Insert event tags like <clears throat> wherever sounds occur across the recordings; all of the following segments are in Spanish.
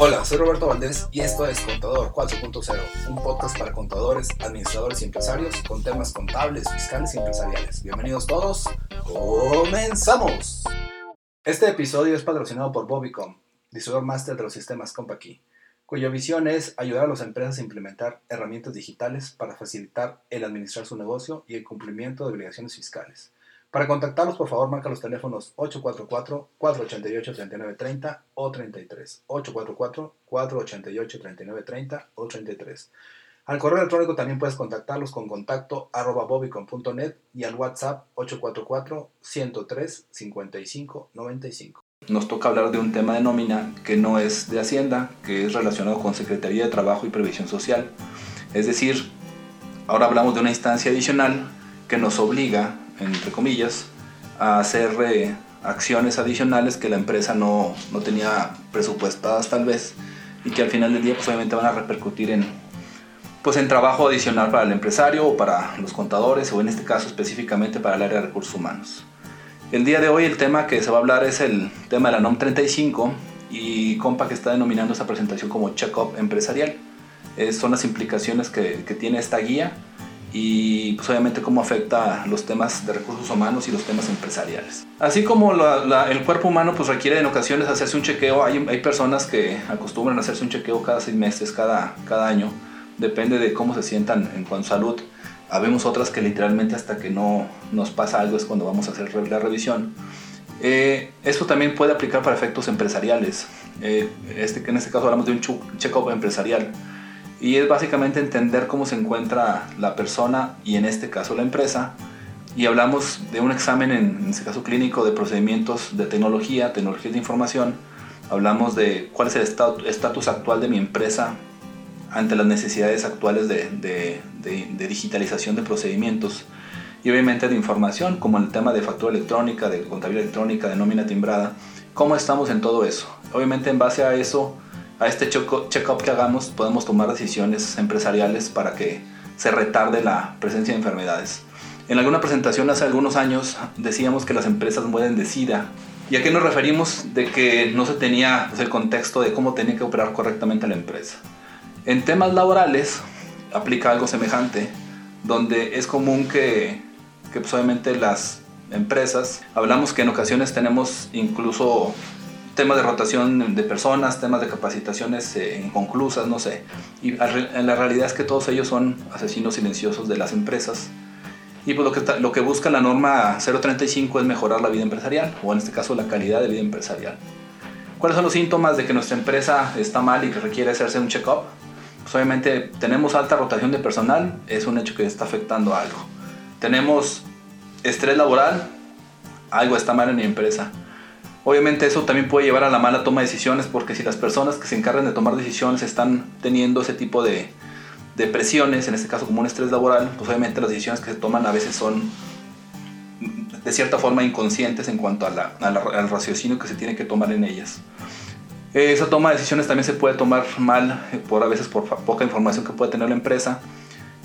Hola, soy Roberto Valdés y esto es Contador 4.0, un podcast para contadores, administradores y empresarios con temas contables, fiscales y empresariales. Bienvenidos todos, comenzamos. Este episodio es patrocinado por Bobicom, distribuidor máster de los sistemas CompaKey, cuya visión es ayudar a las empresas a implementar herramientas digitales para facilitar el administrar su negocio y el cumplimiento de obligaciones fiscales. Para contactarlos, por favor, marca los teléfonos 844-488-3930 o 33. 844-488-3930 o 33. Al correo electrónico también puedes contactarlos con contacto arroba bobicon.net y al WhatsApp 844-103-5595. Nos toca hablar de un tema de nómina que no es de Hacienda, que es relacionado con Secretaría de Trabajo y Previsión Social. Es decir, ahora hablamos de una instancia adicional que nos obliga entre comillas, a hacer eh, acciones adicionales que la empresa no, no, tenía presupuestadas tal vez y que al final del día pues, obviamente van a repercutir en, pues, en trabajo adicional para el empresario o para los contadores o en este caso específicamente para el área de recursos humanos. El día de hoy el tema que se va a hablar es el tema de la NOM 35 y compa que está denominando esta presentación como check-up empresarial. son las implicaciones que, que tiene esta guía y pues obviamente cómo afecta los temas de recursos humanos y los temas empresariales. Así como el cuerpo humano pues requiere en ocasiones hacerse un chequeo, hay, hay, personas que acostumbran a hacerse un chequeo cada seis meses, cada, cada año, depende de cómo se sientan en cuanto a salud. Habemos otras que literalmente hasta que no nos pasa algo es cuando vamos a hacer la revisión. Eh, esto también puede aplicar para efectos empresariales. Eh, este, en este caso hablamos de un check-up empresarial y es básicamente entender cómo se encuentra la persona y en este caso la empresa. Y hablamos de un examen, en, este caso clínico, de procedimientos de tecnología, tecnologías de información. Hablamos de cuál es el estatus actual de mi empresa ante las necesidades actuales de, de, digitalización de procedimientos y obviamente de información, como el tema de factura electrónica, de contabilidad electrónica, de nómina timbrada. ¿Cómo estamos en todo eso? Obviamente en base a eso a este check-up que hagamos podemos tomar decisiones empresariales para que se retarde la presencia de enfermedades. En alguna presentación hace algunos años decíamos que las empresas mueren de SIDA. ¿Y a qué nos referimos? De que no se tenía pues, el contexto de cómo tenía que operar correctamente la empresa. En temas laborales aplica algo semejante, donde es común que, que pues, obviamente las empresas, hablamos que en ocasiones tenemos incluso temas de rotación de personas, temas de capacitaciones eh, inconclusas, no sé. Y la realidad es que todos ellos son asesinos silenciosos de las empresas. Y pues lo que, lo que busca la norma 035 es mejorar la vida empresarial, o en este caso la calidad de vida empresarial. ¿Cuáles son los síntomas de que nuestra empresa está mal y que requiere hacerse un check-up? Pues obviamente tenemos alta rotación de personal, es un hecho que está afectando a algo. Tenemos estrés laboral, algo está mal en mi empresa Obviamente eso también puede llevar a la mala toma de decisiones porque si las personas que se encargan de tomar decisiones están teniendo ese tipo de, de presiones, en este caso como un estrés laboral, pues obviamente las decisiones que se toman a veces son de cierta forma inconscientes en cuanto al raciocinio que se tiene que tomar en ellas. Esa toma de decisiones también se puede tomar mal por a veces por poca información que puede tener la empresa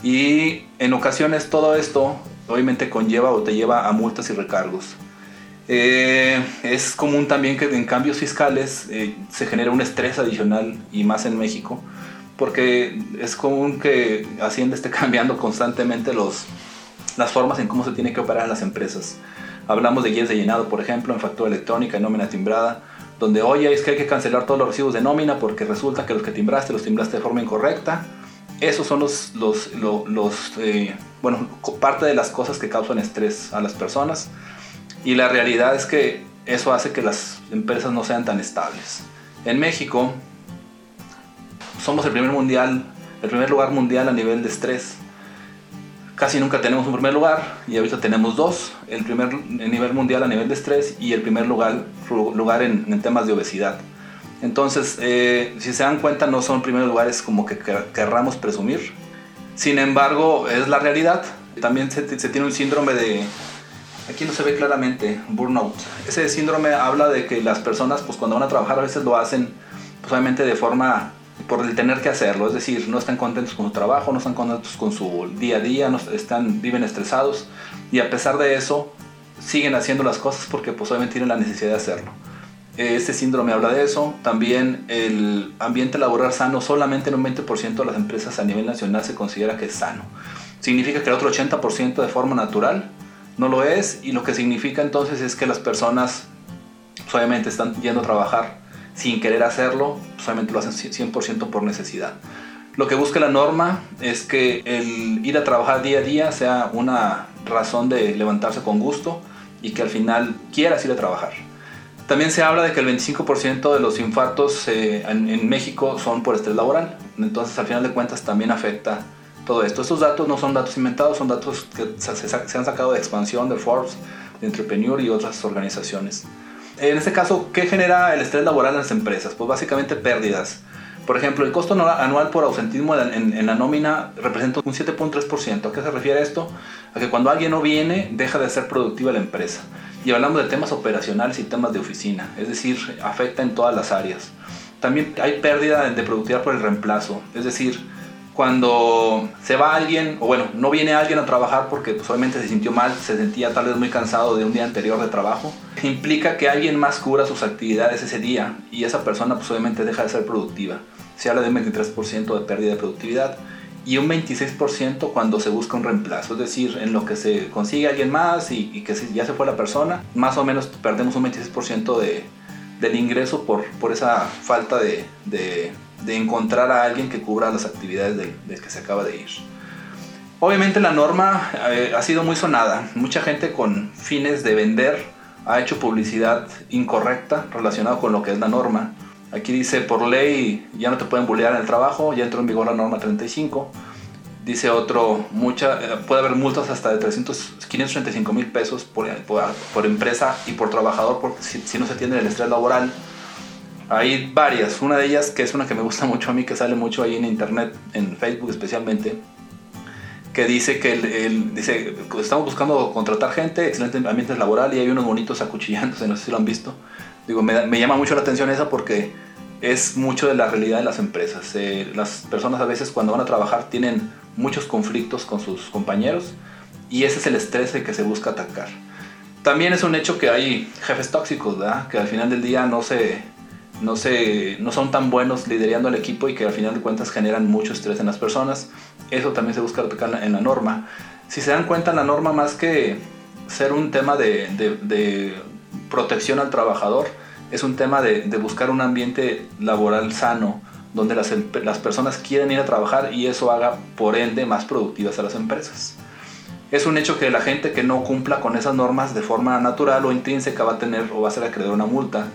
y en ocasiones todo esto obviamente conlleva o te lleva a multas y recargos. Eh, es común también que en cambios fiscales eh, se genera un estrés adicional y más en México, porque es común que Hacienda esté <laughs> cambiando constantemente los, las formas en cómo se tiene que operar las empresas. Hablamos de guías de llenado, por ejemplo, en factura electrónica, en nómina timbrada, donde oye es que hay que cancelar todos los recibos de nómina porque resulta que los que timbraste los timbraste de forma incorrecta. Esos son los, los, los, eh, bueno, parte de las cosas que causan estrés a las personas. Y la realidad es que eso hace que las empresas no sean tan estables. En México somos el primer mundial, el primer lugar mundial a nivel de estrés. Casi nunca tenemos un primer lugar y ahorita tenemos dos, el primer nivel mundial a nivel de estrés y el primer lugar, lugar en, temas de obesidad. Entonces, eh, si se dan cuenta, no son primeros lugares como que querramos presumir. Sin embargo, es la realidad. También se, se tiene un síndrome de, aquí no se ve claramente, burnout. Ese síndrome habla de que las personas, pues cuando van a trabajar a veces lo hacen, pues de forma por el tener que hacerlo, es decir, no están contentos con su trabajo, no están contentos con su día a día, no están, viven estresados y a pesar de eso siguen haciendo las cosas porque pues obviamente tienen la necesidad de hacerlo. Este síndrome habla de eso. También el ambiente laboral sano, solamente en un 20% de las empresas a nivel nacional se considera que es sano. Significa que el otro 80% de forma natural no lo es y lo que significa entonces es que las personas pues, obviamente están yendo a trabajar sin querer hacerlo, solamente lo hacen 100% por necesidad. Lo que busca la norma es que el ir a trabajar día a día sea una razón de levantarse con gusto y que al final quieras ir a trabajar. También se habla de que el 25% de los infartos eh, en, México son por estrés laboral. Entonces, al final de cuentas, también afecta todo esto. Estos datos no son datos inventados, son datos que se, han sacado de expansión de Forbes, de Entrepreneur y otras organizaciones. En este caso, ¿qué genera el estrés laboral en las empresas? Pues básicamente pérdidas. Por ejemplo, el costo anual por ausentismo en, en la nómina representa un 7.3%. ¿A qué se refiere esto? A que cuando alguien no viene, deja de ser productiva la empresa. Y hablamos de temas operacionales y temas de oficina, es decir, afecta en todas las áreas. También hay pérdida de productividad por el reemplazo, es decir, cuando se va alguien, o bueno, no viene alguien a trabajar porque pues, obviamente se sintió mal, se sentía tal vez muy cansado de un día anterior de trabajo, implica que alguien más cubra sus actividades ese día y esa persona pues obviamente deja de ser productiva. Se habla de un 23% de pérdida de productividad y un 26% cuando se busca un reemplazo, es decir, en lo que se consigue alguien más y, que ya se fue la persona, más o menos perdemos un 26% de, del ingreso por, por esa falta de, de, encontrar a alguien que cubra las actividades del, que se acaba de ir. Obviamente la norma eh, ha sido muy sonada, mucha gente con fines de vender ha hecho publicidad incorrecta relacionada con lo que es la norma Aquí dice, por ley ya no te pueden bullear en el trabajo, ya entró en vigor la norma 35. Dice otro, mucha, eh, puede haber multas hasta de 300, 535 mil pesos por, por, empresa y por trabajador porque si, no se atiende el estrés laboral. Hay varias, una de ellas que es una que me gusta mucho a mí, que sale mucho ahí en internet, en Facebook especialmente, que dice que el, dice, estamos buscando contratar gente, excelente ambiente laboral y hay unos bonitos acuchillándose, no sé si lo han visto. Digo, me, llama mucho la atención esa porque es mucho de la realidad de las empresas. Eh, las personas a veces cuando van a trabajar tienen muchos conflictos con sus compañeros y ese es el estrés que se busca atacar. También es un hecho que hay jefes tóxicos, ¿verdad? que al final del día no, se, no, se, no son tan buenos liderando al equipo y que al final de cuentas generan mucho estrés en las personas. Eso también se busca atacar en la norma. Si se dan cuenta, la norma más que ser un tema de, protección al trabajador, es un tema de, buscar un ambiente laboral sano, donde las, las, personas quieren ir a trabajar y eso haga, por ende, más productivas a las empresas. Es un hecho que la gente que no cumpla con esas normas de forma natural o intrínseca va a tener o va a ser acreedor a una multa.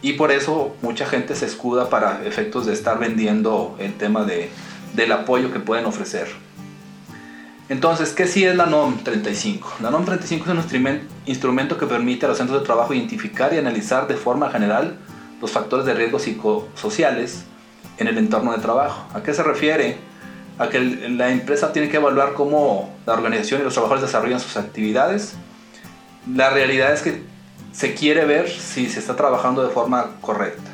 Y por eso mucha gente se escuda para efectos de estar vendiendo el tema de, del apoyo que pueden ofrecer. Entonces, ¿qué sí es la NOM 35? La NOM 35 es un instrumento que permite a los centros de trabajo identificar y analizar de forma general los factores de riesgo psicosociales en el entorno de trabajo. ¿A qué se refiere? A que la empresa tiene que evaluar cómo la organización y los trabajadores desarrollan sus actividades. La realidad es que se quiere ver si se está trabajando de forma correcta.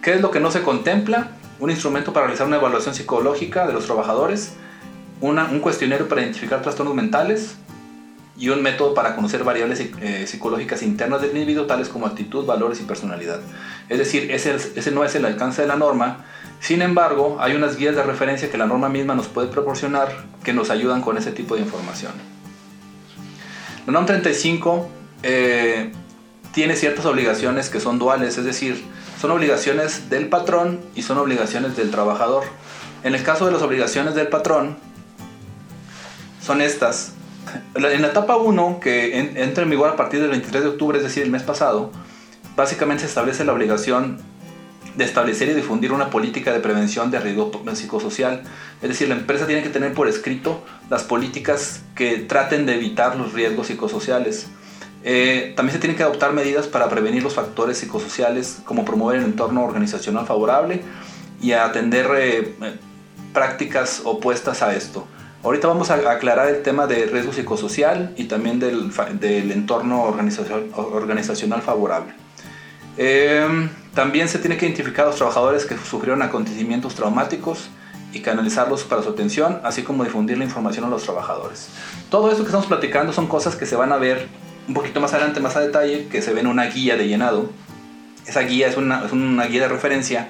¿Qué es lo que no se contempla? Un instrumento para realizar una evaluación psicológica de los trabajadores un cuestionario para identificar trastornos mentales y un método para conocer variables eh, psicológicas internas del individuo, tales como actitud, valores y personalidad. Es decir, ese, ese no es el alcance de la norma, sin embargo, hay unas guías de referencia que la norma misma nos puede proporcionar que nos ayudan con ese tipo de información. La norma 35 eh, tiene ciertas obligaciones que son duales, es decir, son obligaciones del patrón y son obligaciones del trabajador. En el caso de las obligaciones del patrón, son estas. En la etapa 1, que entra en vigor a partir del 23 de octubre, es decir, el mes pasado, básicamente se establece la obligación de establecer y difundir una política de prevención de riesgo psicosocial. Es decir, la empresa tiene que tener por escrito las políticas que traten de evitar los riesgos psicosociales. Eh, también se tienen que adoptar medidas para prevenir los factores psicosociales, como promover el entorno organizacional favorable y atender eh, prácticas opuestas a esto. Ahorita vamos a aclarar el tema de riesgo psicosocial y también del, del entorno organizacional favorable. Em, también se tiene que identificar a los trabajadores que sufrieron acontecimientos traumáticos y canalizarlos para su atención, así como difundir la información a los trabajadores. Todo esto que estamos platicando son cosas que se van a ver un poquito más adelante, más a detalle, que se ven en una guía de llenado Esa guía es una, es una guía de referencia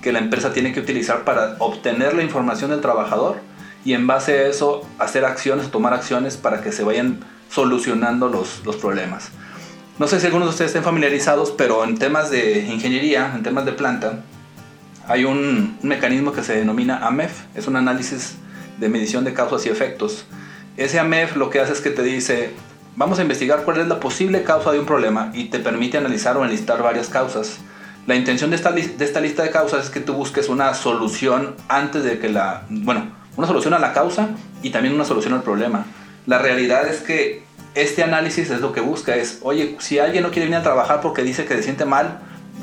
que la empresa tiene que utilizar para obtener la información del trabajador y en base a eso hacer acciones tomar acciones para que se vayan solucionando los, los problemas. No sé si algunos de ustedes estén familiarizados, pero en temas de ingeniería, en temas de planta, hay un, un mecanismo que se denomina AMEF, es un análisis de medición de causas y efectos. Ese AMEF lo que hace es que te dice, vamos a investigar cuál es la posible causa de un problema y te permite analizar o enlistar varias causas. La intención de esta, de esta lista de causas es que tú busques una solución antes de que la, bueno, una solución a la causa y también una solución al problema. La realidad es que este análisis es lo que busca, es, oye, si alguien no quiere venir a trabajar porque dice que se siente mal,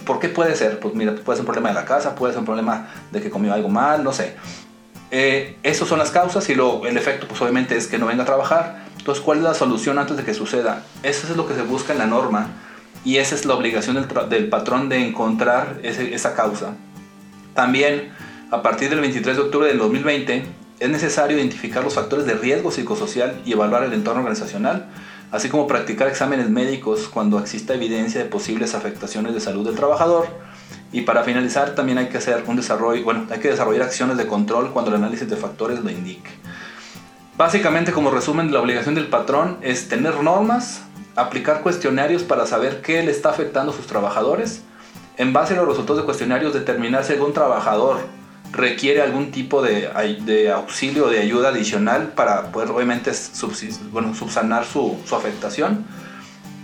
¿por qué puede ser? Pues mira, puede ser un problema de la casa, puede ser un problema de que comió algo mal, no sé. Eh, esas son las causas y lo, el efecto pues obviamente es que no venga a trabajar. Entonces, ¿cuál es la solución antes de que suceda? Eso es lo que se busca en la norma y esa es la obligación del, patrón de encontrar esa causa. También, a partir del 23 de octubre del 2020, es necesario identificar los factores de riesgo psicosocial y evaluar el entorno organizacional, así como practicar exámenes médicos cuando exista evidencia de posibles afectaciones de salud del trabajador. Y para finalizar, también hay que hacer un desarrollo, bueno, hay que desarrollar acciones de control cuando el análisis de factores lo indique. Básicamente, como resumen, la obligación del patrón es tener normas, aplicar cuestionarios para saber qué le está afectando a sus trabajadores, en base a los resultados de cuestionarios determinar si algún trabajador requiere algún tipo de, auxilio o de ayuda adicional para poder obviamente subsanar su, su, afectación.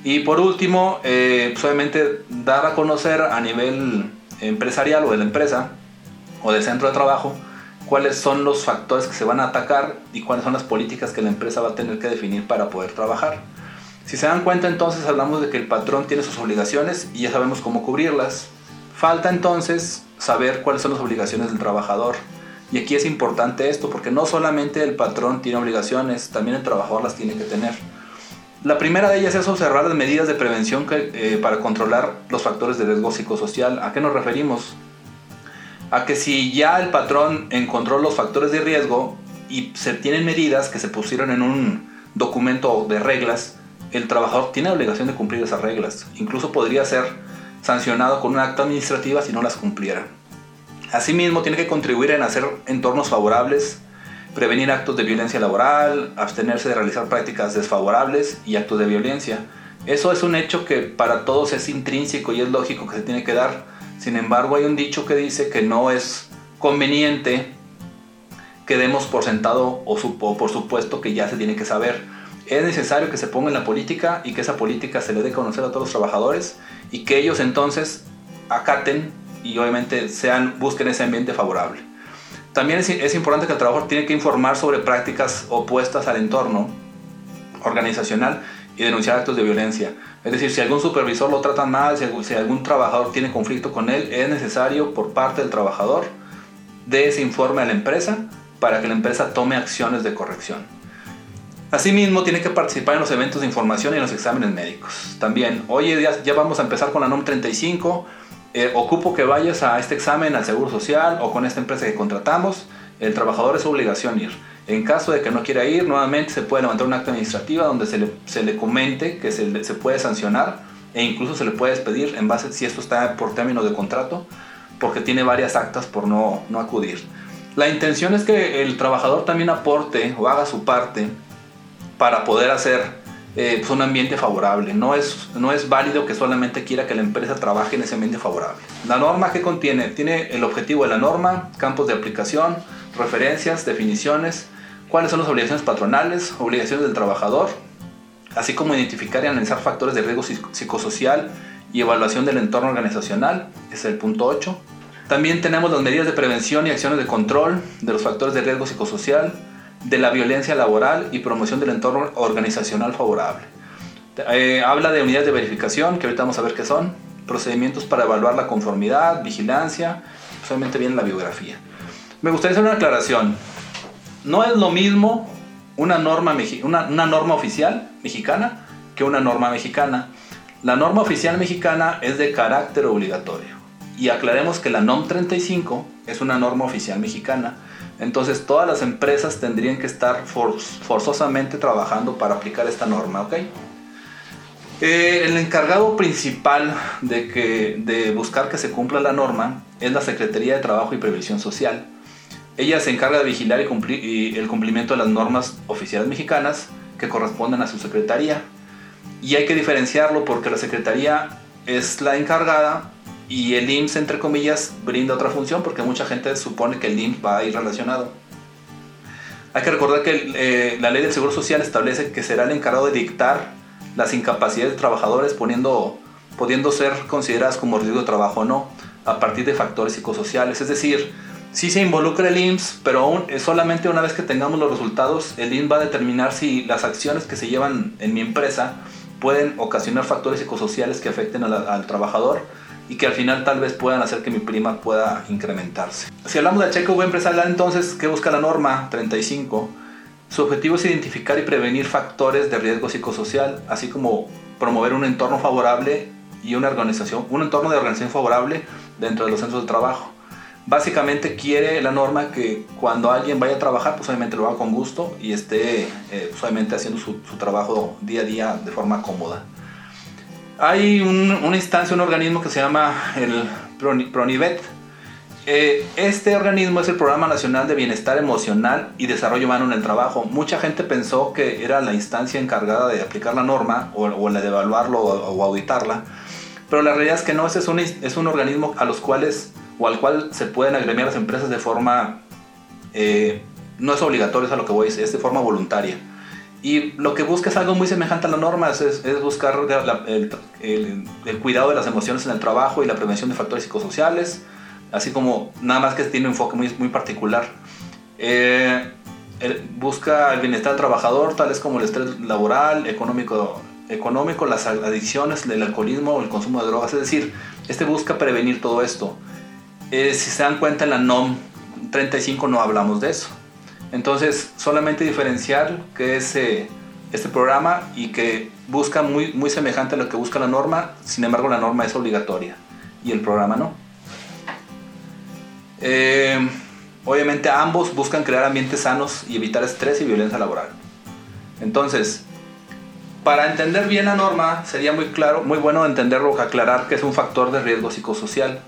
Y por último, eh, pues, obviamente dar a conocer a nivel empresarial o de la empresa o del centro de trabajo cuáles son los factores que se van a atacar y cuáles son las políticas que la empresa va a tener que definir para poder trabajar. Si se dan cuenta entonces hablamos de que el patrón tiene sus obligaciones y ya sabemos cómo cubrirlas. Falta entonces saber cuáles son las obligaciones del trabajador. Y aquí es importante esto porque no solamente el patrón tiene obligaciones, también el trabajador las tiene que tener. La primera de ellas es observar las medidas de prevención eh, para controlar los factores de riesgo psicosocial. ¿A qué nos referimos? A que si ya el patrón encontró los factores de riesgo y se tienen medidas que se pusieron en un documento de reglas, el trabajador tiene obligación de cumplir esas reglas. Incluso podría ser sancionado con un acta administrativa si no las cumpliera. Asimismo, tiene que contribuir en hacer entornos favorables, prevenir actos de violencia laboral, abstenerse de realizar prácticas desfavorables y actos de violencia. Eso es un hecho que para todos es intrínseco y es lógico que se tiene que dar. Sin embargo, hay un dicho que dice que no es conveniente que demos por sentado o, por supuesto que ya se tiene que saber. Es necesario que se ponga en la política y que esa política se le dé a conocer a todos los trabajadores y que ellos entonces acaten y obviamente sean, busquen ese ambiente favorable. También es, es, importante que el trabajador tiene que informar sobre prácticas opuestas al entorno organizacional y denunciar actos de violencia. Es decir, si algún supervisor lo trata mal, si, algún trabajador tiene conflicto con él, es necesario por parte del trabajador de ese informe a la empresa para que la empresa tome acciones de corrección. Asimismo, tiene que participar en los eventos de información y en los exámenes médicos. También, oye, ya, vamos a empezar con la NOM 35. Eh, ocupo que vayas a este examen al Seguro Social o con esta empresa que contratamos. El trabajador es obligación ir. En caso de que no quiera ir, nuevamente se puede levantar una acta administrativa donde se le, se le comente que se, se, puede sancionar e incluso se le puede despedir en base si esto está por término de contrato, porque tiene varias actas por no, no acudir. La intención es que el trabajador también aporte o haga su parte para poder hacer eh, pues un ambiente favorable. No es, no es válido que solamente quiera que la empresa trabaje en ese ambiente favorable. La norma que contiene, tiene el objetivo de la norma, campos de aplicación, referencias, definiciones, cuáles son las obligaciones patronales, obligaciones del trabajador, así como identificar y analizar factores de riesgo psicosocial y evaluación del entorno organizacional, es el punto 8. También tenemos las medidas de prevención y acciones de control de los factores de riesgo psicosocial, de la violencia laboral y promoción del entorno organizacional favorable. Eh, habla de unidades de verificación, que ahorita vamos a ver qué son, procedimientos para evaluar la conformidad, vigilancia, solamente viene la biografía. Me gustaría hacer una aclaración. No es lo mismo una norma, una, norma oficial mexicana que una norma mexicana. La norma oficial mexicana es de carácter obligatorio. Y aclaremos que la NOM 35 es una norma oficial mexicana entonces todas las empresas tendrían que estar forzosamente trabajando para aplicar esta norma, ¿ok? Eh, el encargado principal de, que, de buscar que se cumpla la norma es la Secretaría de Trabajo y Previsión Social. Ella se encarga de vigilar y cumplir, y el cumplimiento de las normas oficiales mexicanas que corresponden a su secretaría. Y hay que diferenciarlo porque la secretaría es la encargada y el IMSS, entre comillas, brinda otra función porque mucha gente supone que el IMSS va a ir relacionado. Hay que recordar que eh, la ley del Seguro Social establece que será el encargado de dictar las incapacidades de trabajadores poniendo, pudiendo ser consideradas como riesgo de trabajo o no, a partir de factores psicosociales. Es decir, sí se involucra el IMSS, pero aún solamente una vez que tengamos los resultados, el IMSS va a determinar si las acciones que se llevan en mi empresa pueden ocasionar factores psicosociales que afecten al trabajador y que al final tal vez puedan hacer que mi prima pueda incrementarse. Si hablamos de cheque empresarial, entonces, ¿qué busca la norma 35? Su objetivo es identificar y prevenir factores de riesgo psicosocial, así como promover un entorno favorable y una organización, un entorno de organización favorable dentro de los centros de trabajo. Básicamente quiere la norma que cuando alguien vaya a trabajar, pues obviamente lo haga con gusto y esté eh, pues, obviamente haciendo su, trabajo día a día de forma cómoda. Hay una instancia, un organismo que se llama el PRONIVET. Eh, este organismo es el Programa Nacional de Bienestar Emocional y Desarrollo Humano en el Trabajo. Mucha gente pensó que era la instancia encargada de aplicar la norma o, la de evaluarlo o, auditarla, pero la realidad es que no, ese es un, es un organismo a los cuales o al cual se pueden agremiar las empresas de forma, eh, no es obligatorio, es a lo que voy, es de forma voluntaria. Y lo que busca es algo muy semejante a la norma, es, buscar el, cuidado de las emociones en el trabajo y la prevención de factores psicosociales, así como nada más que tiene un enfoque muy, muy particular. Eh, busca el bienestar del trabajador, tales como el estrés laboral, económico, económico, las adicciones, el alcoholismo o el consumo de drogas. Es decir, este busca prevenir todo esto. Eh, si se dan cuenta en la NOM 35 no hablamos de eso. Entonces, solamente diferenciar que es eh, este programa y que busca muy, muy semejante a lo que busca la norma, sin embargo la norma es obligatoria y el programa no. Eh, obviamente ambos buscan crear ambientes sanos y evitar estrés y violencia laboral. Entonces, para entender bien la norma sería muy claro, muy bueno entenderlo, aclarar que es un factor de riesgo psicosocial.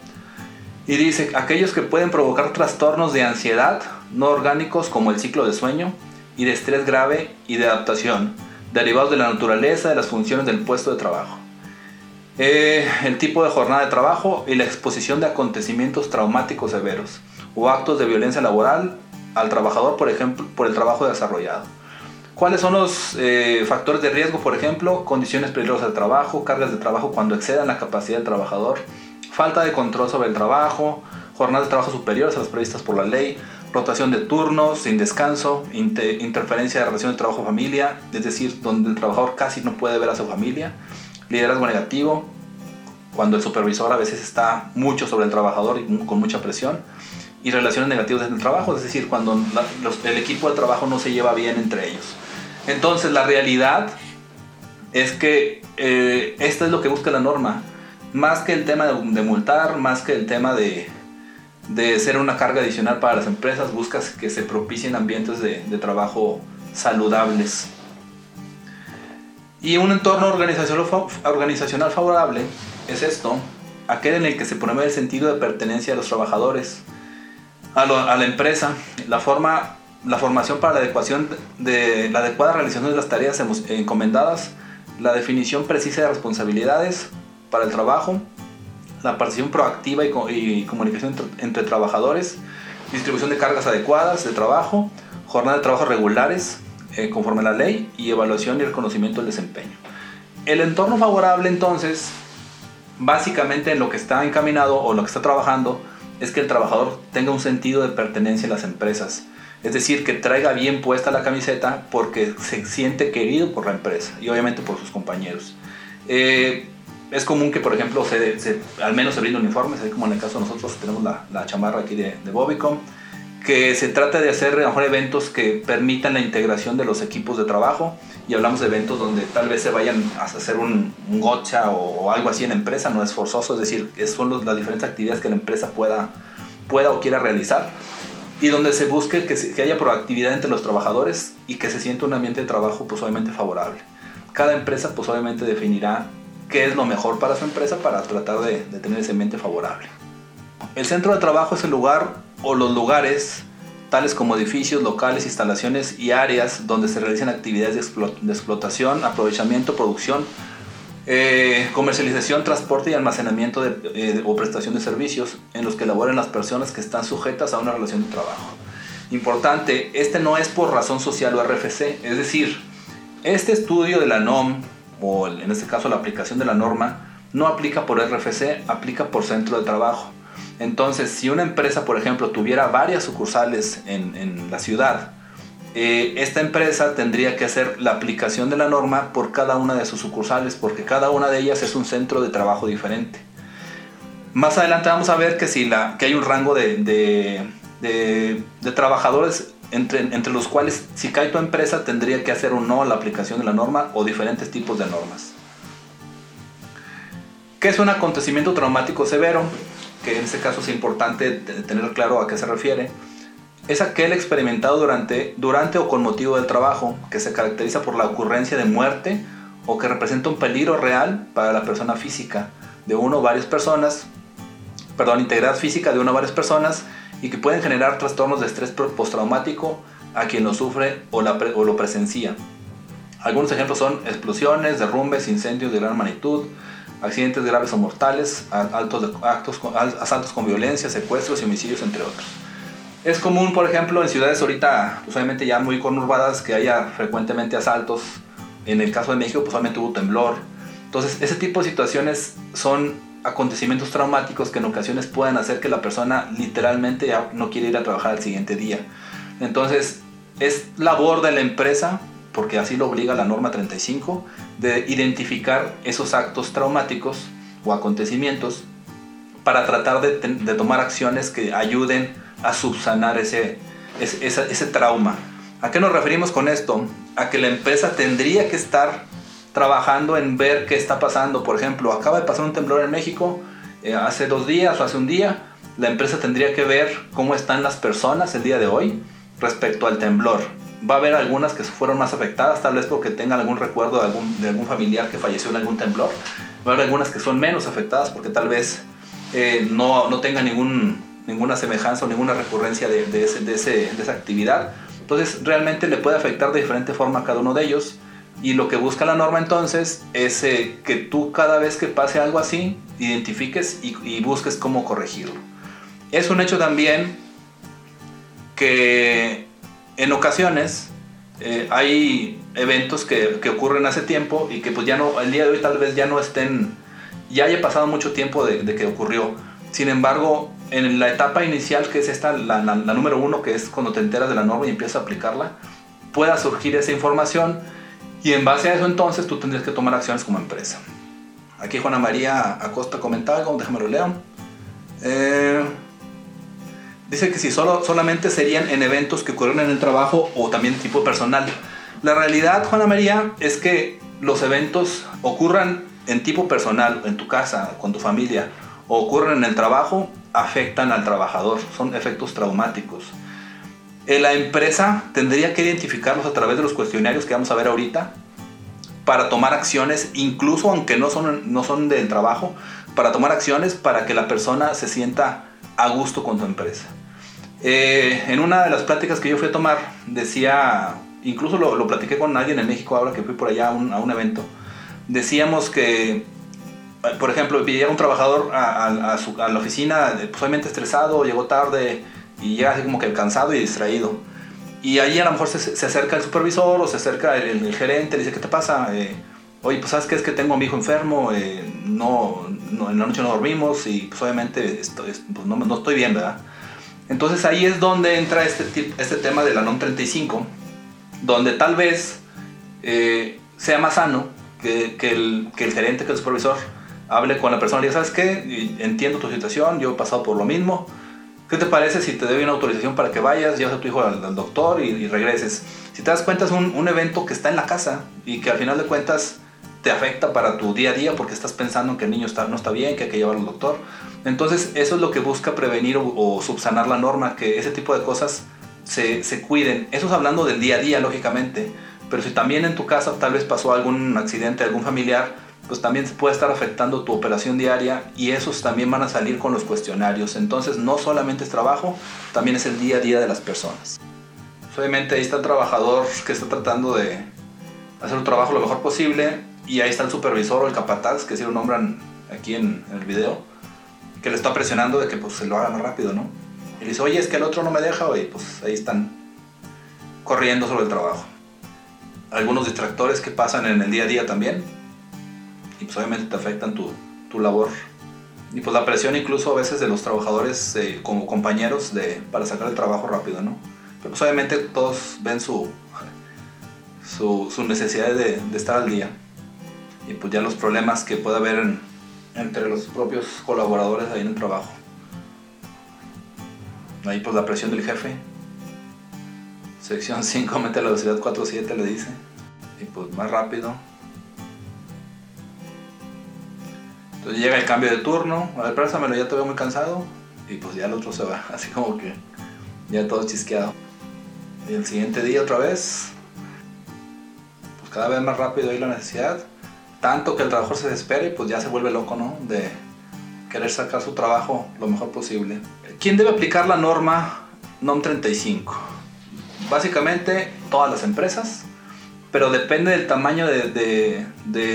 Y dice, aquellos que pueden provocar trastornos de ansiedad, no orgánicos como el ciclo de sueño y de estrés grave y de adaptación, derivados de la naturaleza de las funciones del puesto de trabajo. Eh, el tipo de jornada de trabajo y la exposición de acontecimientos traumáticos severos o actos de violencia laboral al trabajador, por ejemplo, por el trabajo desarrollado. ¿Cuáles son los eh, factores de riesgo? Por ejemplo, condiciones peligrosas de trabajo, cargas de trabajo cuando excedan la capacidad del trabajador, falta de control sobre el trabajo, jornadas de trabajo superiores a las previstas por la ley, rotación de turnos, sin descanso, interferencia de relación de trabajo-familia, es decir, donde el trabajador casi no puede ver a su familia, liderazgo negativo, cuando el supervisor a veces está mucho sobre el trabajador y con mucha presión, y relaciones negativas en el trabajo, es decir, cuando el equipo de trabajo no se lleva bien entre ellos. Entonces la realidad es que eh, esto es lo que busca la norma, más que el tema de multar, más que el tema de, de ser una carga adicional para las empresas, buscas que se propicien ambientes de, trabajo saludables. Y un entorno organizacional favorable es esto, aquel en el que se promueve el sentido de pertenencia de los trabajadores a, la empresa, la, forma, la formación para la adecuación de la adecuada realización de las tareas encomendadas, la definición precisa de responsabilidades para el trabajo, la participación proactiva y, comunicación entre, trabajadores, distribución de cargas adecuadas de trabajo, jornada de trabajo regulares eh, conforme a la ley y evaluación y reconocimiento del desempeño. El entorno favorable entonces, básicamente en lo que está encaminado o lo que está trabajando, es que el trabajador tenga un sentido de pertenencia a las empresas. Es decir, que traiga bien puesta la camiseta porque se siente querido por la empresa y obviamente por sus compañeros. Eh, es común que, por ejemplo, se, al menos se brinden uniformes, así como en el caso de nosotros tenemos la, la chamarra aquí de, de, Bobicom, que se trata de hacer mejor eventos que permitan la integración de los equipos de trabajo y hablamos de eventos donde tal vez se vayan a hacer un, un gotcha o, algo así en empresa, no es forzoso, es decir, son las diferentes actividades que la empresa pueda, pueda o quiera realizar y donde se busque que, que haya proactividad entre los trabajadores y que se sienta un ambiente de trabajo pues obviamente favorable. Cada empresa pues obviamente definirá qué es lo mejor para su empresa para tratar de, tener ese ambiente favorable. El centro de trabajo es el lugar o los lugares tales como edificios, locales, instalaciones y áreas donde se realizan actividades de, explotación, aprovechamiento, producción, eh, comercialización, transporte y almacenamiento eh, o prestación de servicios en los que laboran las personas que están sujetas a una relación de trabajo. Importante, este no es por razón social o RFC, es decir, este estudio de la NOM, o en este caso la aplicación de la norma, no aplica por RFC, aplica por centro de trabajo. Entonces, si una empresa, por ejemplo, tuviera varias sucursales en, la ciudad, eh, esta empresa tendría que hacer la aplicación de la norma por cada una de sus sucursales, porque cada una de ellas es un centro de trabajo diferente. Más adelante vamos a ver que, si la, que hay un rango de, de, de trabajadores entre, entre, los cuales si cae tu empresa tendría que hacer o no la aplicación de la norma o diferentes tipos de normas. ¿Qué es un acontecimiento traumático severo? Que en este caso es importante tener claro a qué se refiere. Es aquel experimentado durante, durante o con motivo del trabajo, que se caracteriza por la ocurrencia de muerte o que representa un peligro real para la persona física de uno o varias personas, perdón, integridad física de una o varias personas y que pueden generar trastornos de estrés postraumático a quien lo sufre o, lo presencia. Algunos ejemplos son explosiones, derrumbes, incendios de gran magnitud, accidentes graves o mortales, altos actos, asaltos con violencia, secuestros y homicidios, entre otros. Es común, por ejemplo, en ciudades ahorita, usualmente ya muy conurbadas, que haya frecuentemente asaltos. En el caso de México, pues solamente hubo temblor. Entonces, ese tipo de situaciones son acontecimientos traumáticos que en ocasiones pueden hacer que la persona literalmente ya no quiere ir a trabajar al siguiente día. Entonces, es labor de la empresa, porque así lo obliga la norma 35, de identificar esos actos traumáticos o acontecimientos para tratar de, tomar acciones que ayuden a subsanar ese, ese trauma. ¿A qué nos referimos con esto? A que la empresa tendría que estar trabajando en ver qué está pasando. Por ejemplo, acaba de pasar un temblor en México eh, hace dos días o hace un día. La empresa tendría que ver cómo están las personas el día de hoy respecto al temblor. Va a haber algunas que fueron más afectadas, tal vez porque tengan algún recuerdo de algún, de algún familiar que falleció en algún temblor. Va a haber algunas que son menos afectadas porque tal vez eh, no, no tengan ningún, ninguna semejanza o ninguna recurrencia de, ese, de, de esa actividad. Entonces realmente le puede afectar de diferente forma a cada uno de ellos. Y lo que busca la norma entonces es eh, que tú cada vez que pase algo así, identifiques y, busques cómo corregirlo. Es un hecho también que en ocasiones eh, hay eventos que, que, ocurren hace tiempo y que pues ya no, el día de hoy tal vez ya no estén, ya haya pasado mucho tiempo de, que ocurrió. Sin embargo, en la etapa inicial, que es esta, la, número uno, que es cuando te enteras de la norma y empiezas a aplicarla, pueda surgir esa información y en base a eso entonces tú tendrías que tomar acciones como empresa. Aquí Juana María Acosta comenta algo, déjame lo leo. Eh, dice que si solo, solamente serían en eventos que ocurren en el trabajo o también tipo personal. La realidad, Juana María, es que los eventos ocurran en tipo personal, en tu casa, con tu familia, o ocurren en el trabajo, afectan al trabajador, son efectos traumáticos. Eh, la empresa tendría que identificarlos a través de los cuestionarios que vamos a ver ahorita para tomar acciones, incluso aunque no son, no son del trabajo, para tomar acciones para que la persona se sienta a gusto con tu empresa. Eh, en una de las pláticas que yo fui a tomar, decía, incluso lo, lo platiqué con alguien en México ahora que fui por allá a un, a un evento, decíamos que, por ejemplo, llega un trabajador a, a, a la oficina, pues, estresado, llegó tarde, y llega así como que cansado y distraído. Y ahí a lo mejor se, se acerca el supervisor o se acerca el, gerente, le dice, ¿qué te pasa? Eh, Oye, pues sabes que es que tengo a mi hijo enfermo, eh, no, no, en la noche no dormimos y pues obviamente estoy, pues, no, no, estoy bien, ¿verdad? Entonces ahí es donde entra este, este tema de la NOM 35, donde tal vez eh, sea más sano que, que, el, que, el, gerente, que el supervisor hable con la persona y diga, ¿sabes qué? Entiendo tu situación, yo he pasado por lo mismo, ¿Qué te parece si te doy una autorización para que vayas, llevas a tu hijo al, doctor y, regreses? Si te das cuenta es un, un, evento que está en la casa y que al final de cuentas te afecta para tu día a día porque estás pensando en que el niño está, no está bien, que hay que llevarlo al doctor. Entonces eso es lo que busca prevenir o, subsanar la norma, que ese tipo de cosas se, se, cuiden. Eso es hablando del día a día, lógicamente. Pero si también en tu casa tal vez pasó algún accidente, algún familiar, pues también puede estar afectando tu operación diaria y esos también van a salir con los cuestionarios. Entonces no solamente es trabajo, también es el día a día de las personas. Obviamente ahí está el trabajador que está tratando de hacer un trabajo lo mejor posible y ahí está el supervisor o el capataz, que si lo nombran aquí en, el video, que le está presionando de que pues se lo haga más rápido, ¿no? Y le dice, oye, es que el otro no me deja, y pues ahí están corriendo sobre el trabajo. Algunos distractores que pasan en el día a día también, y pues obviamente te afectan tu, tu labor. Y pues la presión incluso a veces de los trabajadores eh, como compañeros de, para sacar el trabajo rápido, ¿no? Pero pues obviamente todos ven su, su, su necesidad de, estar al día. Y pues ya los problemas que puede haber entre los propios colaboradores ahí en el trabajo. Ahí pues la presión del jefe. Sección 5, mete la velocidad 4.7 le dice. Y pues más rápido. Entonces llega el cambio de turno, a ver, préstamelo, ya te veo muy cansado. Y pues ya el otro se va, <laughs> así como que ya todo chisqueado. Y el siguiente día otra vez, pues cada vez más rápido hay la necesidad. Tanto que el trabajador se desespera y pues ya se vuelve loco, ¿no? De querer sacar su trabajo lo mejor posible. ¿Quién debe aplicar la norma NOM 35? Básicamente todas las empresas, pero depende del tamaño de,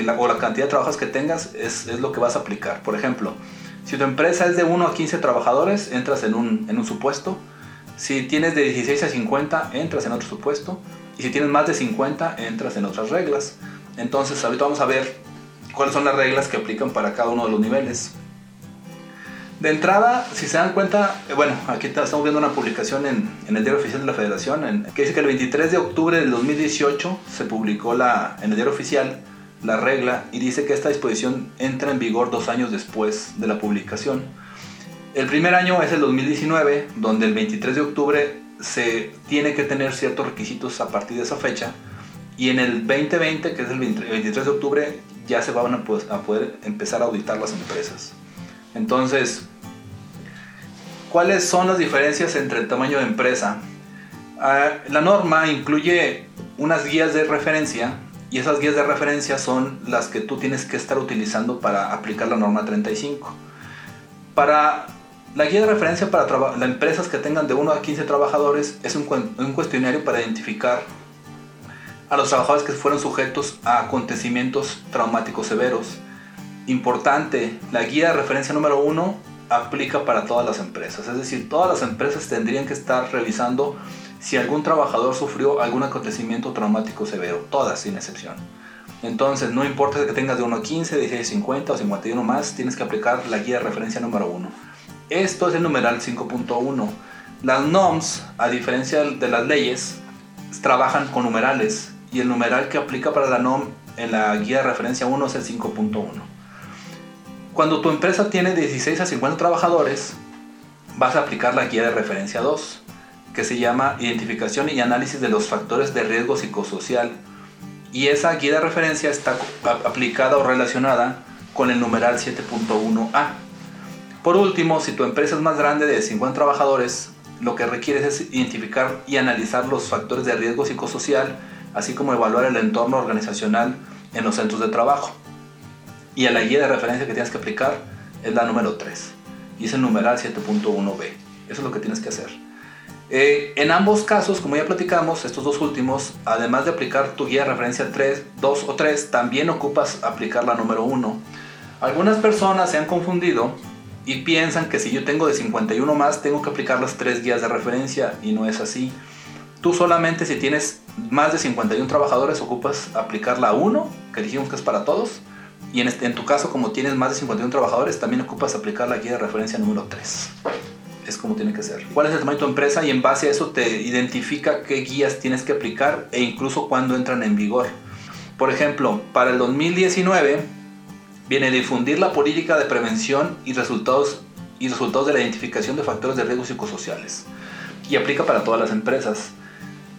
la, o la cantidad de trabajos que tengas, es, lo que vas a aplicar. Por ejemplo, si tu empresa es de 1 a 15 trabajadores, entras en un, en un supuesto. Si tienes de 16 a 50, entras en otro supuesto. Y si tienes más de 50, entras en otras reglas. Entonces, ahorita vamos a ver cuáles son las reglas que aplican para cada uno de los niveles. De entrada, si se dan cuenta, eh, bueno, aquí estamos viendo una publicación en, el Diario Oficial de la Federación, que dice que el 23 de octubre del 2018 se publicó la, en el Diario Oficial la regla y dice que esta disposición entra en vigor dos años después de la publicación. El primer año es el 2019, donde el 23 de octubre se tiene que tener ciertos requisitos a partir de esa fecha, y en el 2020, que es el 23 de octubre, ya se van a poder empezar a auditar las empresas. Entonces, ¿Cuáles son las diferencias entre el tamaño de empresa? Ah, la norma incluye unas guías de referencia y esas guías de referencia son las que tú tienes que estar utilizando para aplicar la norma 35. Para la guía de referencia para las empresas que tengan de 1 a 15 trabajadores es un, un cuestionario para identificar a los trabajadores que fueron sujetos a acontecimientos traumáticos severos. Importante, la guía de referencia número 1 aplica para todas las empresas. Es decir, todas las empresas tendrían que estar revisando si algún trabajador sufrió algún acontecimiento traumático severo, todas sin excepción. Entonces, no importa que tengas de 1 a 15, 16 50 o 51 más, tienes que aplicar la guía de referencia número 1. Esto es el numeral 5.1. Las NOMS, a diferencia de las leyes, trabajan con numerales y el numeral que aplica para la NOM en la guía de referencia 1 es el 5.1. Cuando tu empresa tiene 16 a 50 trabajadores, vas a aplicar la guía de referencia 2, que se llama Identificación y Análisis de los Factores de Riesgo Psicosocial. Y esa guía de referencia está aplicada o relacionada con el numeral 7.1a. Por último, si tu empresa es más grande de 50 trabajadores, lo que requieres es identificar y analizar los factores de riesgo psicosocial, así como evaluar el entorno organizacional en los centros de trabajo. Y a la guía de referencia que tienes que aplicar es la número 3. Y es el numeral 7.1b. Eso es lo que tienes que hacer. Eh, en ambos casos, como ya platicamos, estos dos últimos, además de aplicar tu guía de referencia 3, 2 o 3, también ocupas aplicar la número 1. Algunas personas se han confundido y piensan que si yo tengo de 51 más, tengo que aplicar las tres guías de referencia y no es así. Tú solamente si tienes más de 51 trabajadores ocupas aplicar la 1, que dijimos que es para todos, y en, este, en tu caso, como tienes más de 51 trabajadores, también ocupas aplicar la guía de referencia número 3. Es como tiene que ser. ¿Cuál es el tamaño de tu empresa? Y en base a eso te identifica qué guías tienes que aplicar e incluso cuándo entran en vigor. Por ejemplo, para el 2019 viene difundir la política de prevención y resultados, y resultados de la identificación de factores de riesgo psicosociales. Y aplica para todas las empresas.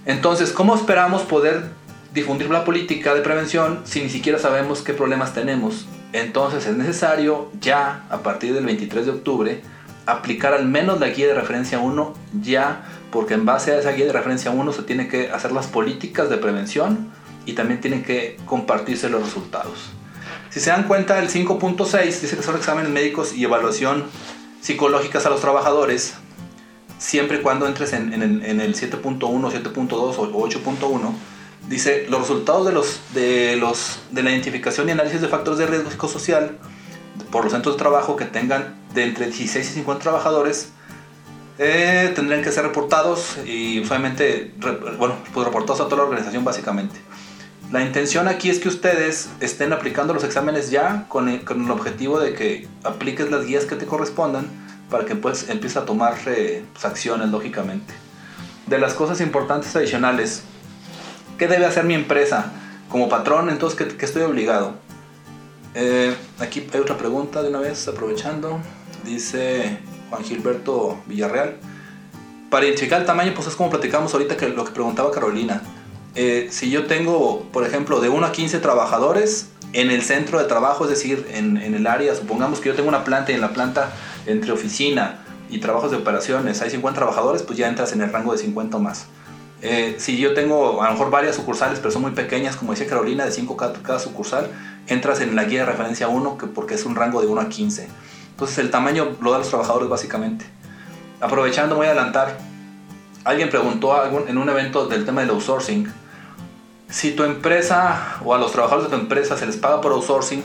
Entonces, ¿cómo esperamos poder difundir la política de prevención si ni siquiera sabemos qué problemas tenemos. Entonces es necesario ya, a partir del 23 de octubre, aplicar al menos la guía de referencia 1 ya, porque en base a esa guía de referencia 1 se tiene que hacer las políticas de prevención y también tienen que compartirse los resultados. Si se dan cuenta, el 5.6 dice que son exámenes médicos y evaluación psicológicas a los trabajadores, siempre y cuando entres en, el 7.1, 7.2 o 8.1, dice los resultados de, los, de, los, de la identificación y análisis de factores de riesgo psicosocial por los centros de trabajo que tengan de entre 16 y 50 trabajadores eh, tendrían que ser reportados y usualmente, bueno, pues reportados a toda la organización básicamente. La intención aquí es que ustedes estén aplicando los exámenes ya con el, con el objetivo de que apliques las guías que te correspondan para que pues empieces a tomar eh, pues, acciones lógicamente. De las cosas importantes adicionales, ¿qué debe hacer mi empresa? Como patrón, entonces, ¿qué, estoy obligado? Eh, aquí hay otra pregunta de una vez, aprovechando. Dice Juan Gilberto Villarreal. Para identificar el tamaño, pues es como platicamos ahorita que lo que preguntaba Carolina. Eh, si yo tengo, por ejemplo, de 1 a 15 trabajadores en el centro de trabajo, es decir, en, en, el área, supongamos que yo tengo una planta y en la planta entre oficina y trabajos de operaciones hay 50 trabajadores, pues ya entras en el rango de 50 o más. Eh, si yo tengo a lo mejor varias sucursales, pero son muy pequeñas, como decía Carolina, de 5 cada, cada, sucursal, entras en la guía de referencia 1, que porque es un rango de 1 a 15. Entonces el tamaño lo dan los trabajadores básicamente. Aprovechando, voy a adelantar. Alguien preguntó en un evento del tema del outsourcing, si tu empresa o a los trabajadores de tu empresa se les paga por outsourcing,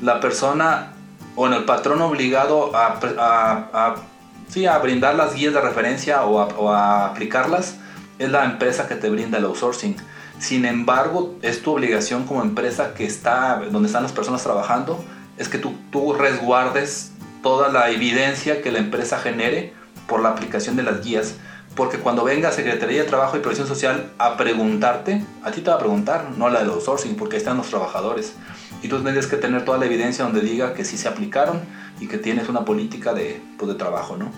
la persona o en el patrón obligado a, a, a, brindar las guías de referencia o, o a, aplicarlas es la empresa que te brinda el outsourcing. Sin embargo, es tu obligación como empresa que está donde están las personas trabajando, es que tú, resguardes toda la evidencia que la empresa genere por la aplicación de las guías. Porque cuando venga Secretaría de Trabajo y Previsión Social a preguntarte, a ti te va a preguntar, no a la del outsourcing, porque ahí están los trabajadores. Y tú tienes que tener toda la evidencia donde diga que sí se aplicaron y que tienes una política de, pues, de trabajo, ¿no?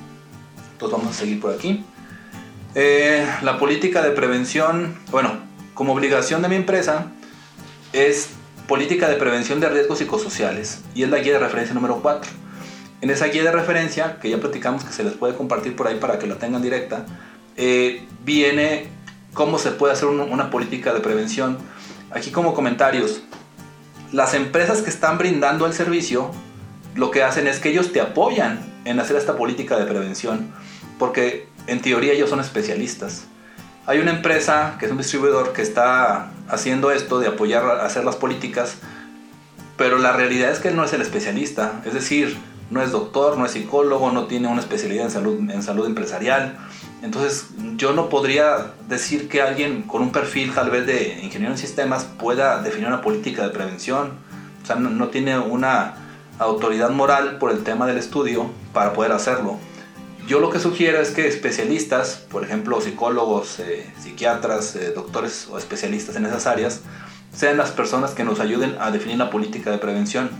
Entonces vamos a seguir por aquí. Eh, la política de prevención, bueno, como obligación de mi empresa, es política de prevención de riesgos psicosociales y es la guía de referencia número 4. En esa guía de referencia, que ya platicamos que se les puede compartir por ahí para que la tengan directa, eh, viene cómo se puede hacer una política de prevención. Aquí como comentarios, las empresas que están brindando el servicio, lo que hacen es que ellos te apoyan en hacer esta política de prevención, porque en teoría ellos son especialistas. Hay una empresa que es un distribuidor que está haciendo esto de apoyar a hacer las políticas, pero la realidad es que él no es el especialista, es decir, no es doctor, no es psicólogo, no tiene una especialidad en salud, en salud empresarial. Entonces yo no podría decir que alguien con un perfil tal vez de ingeniero en sistemas pueda definir una política de prevención. O sea, no, tiene una autoridad moral por el tema del estudio para poder hacerlo. Yo lo que sugiero es que especialistas, por ejemplo psicólogos, eh, psiquiatras, eh, doctores o especialistas en esas áreas, sean las personas que nos ayuden a definir la política de prevención.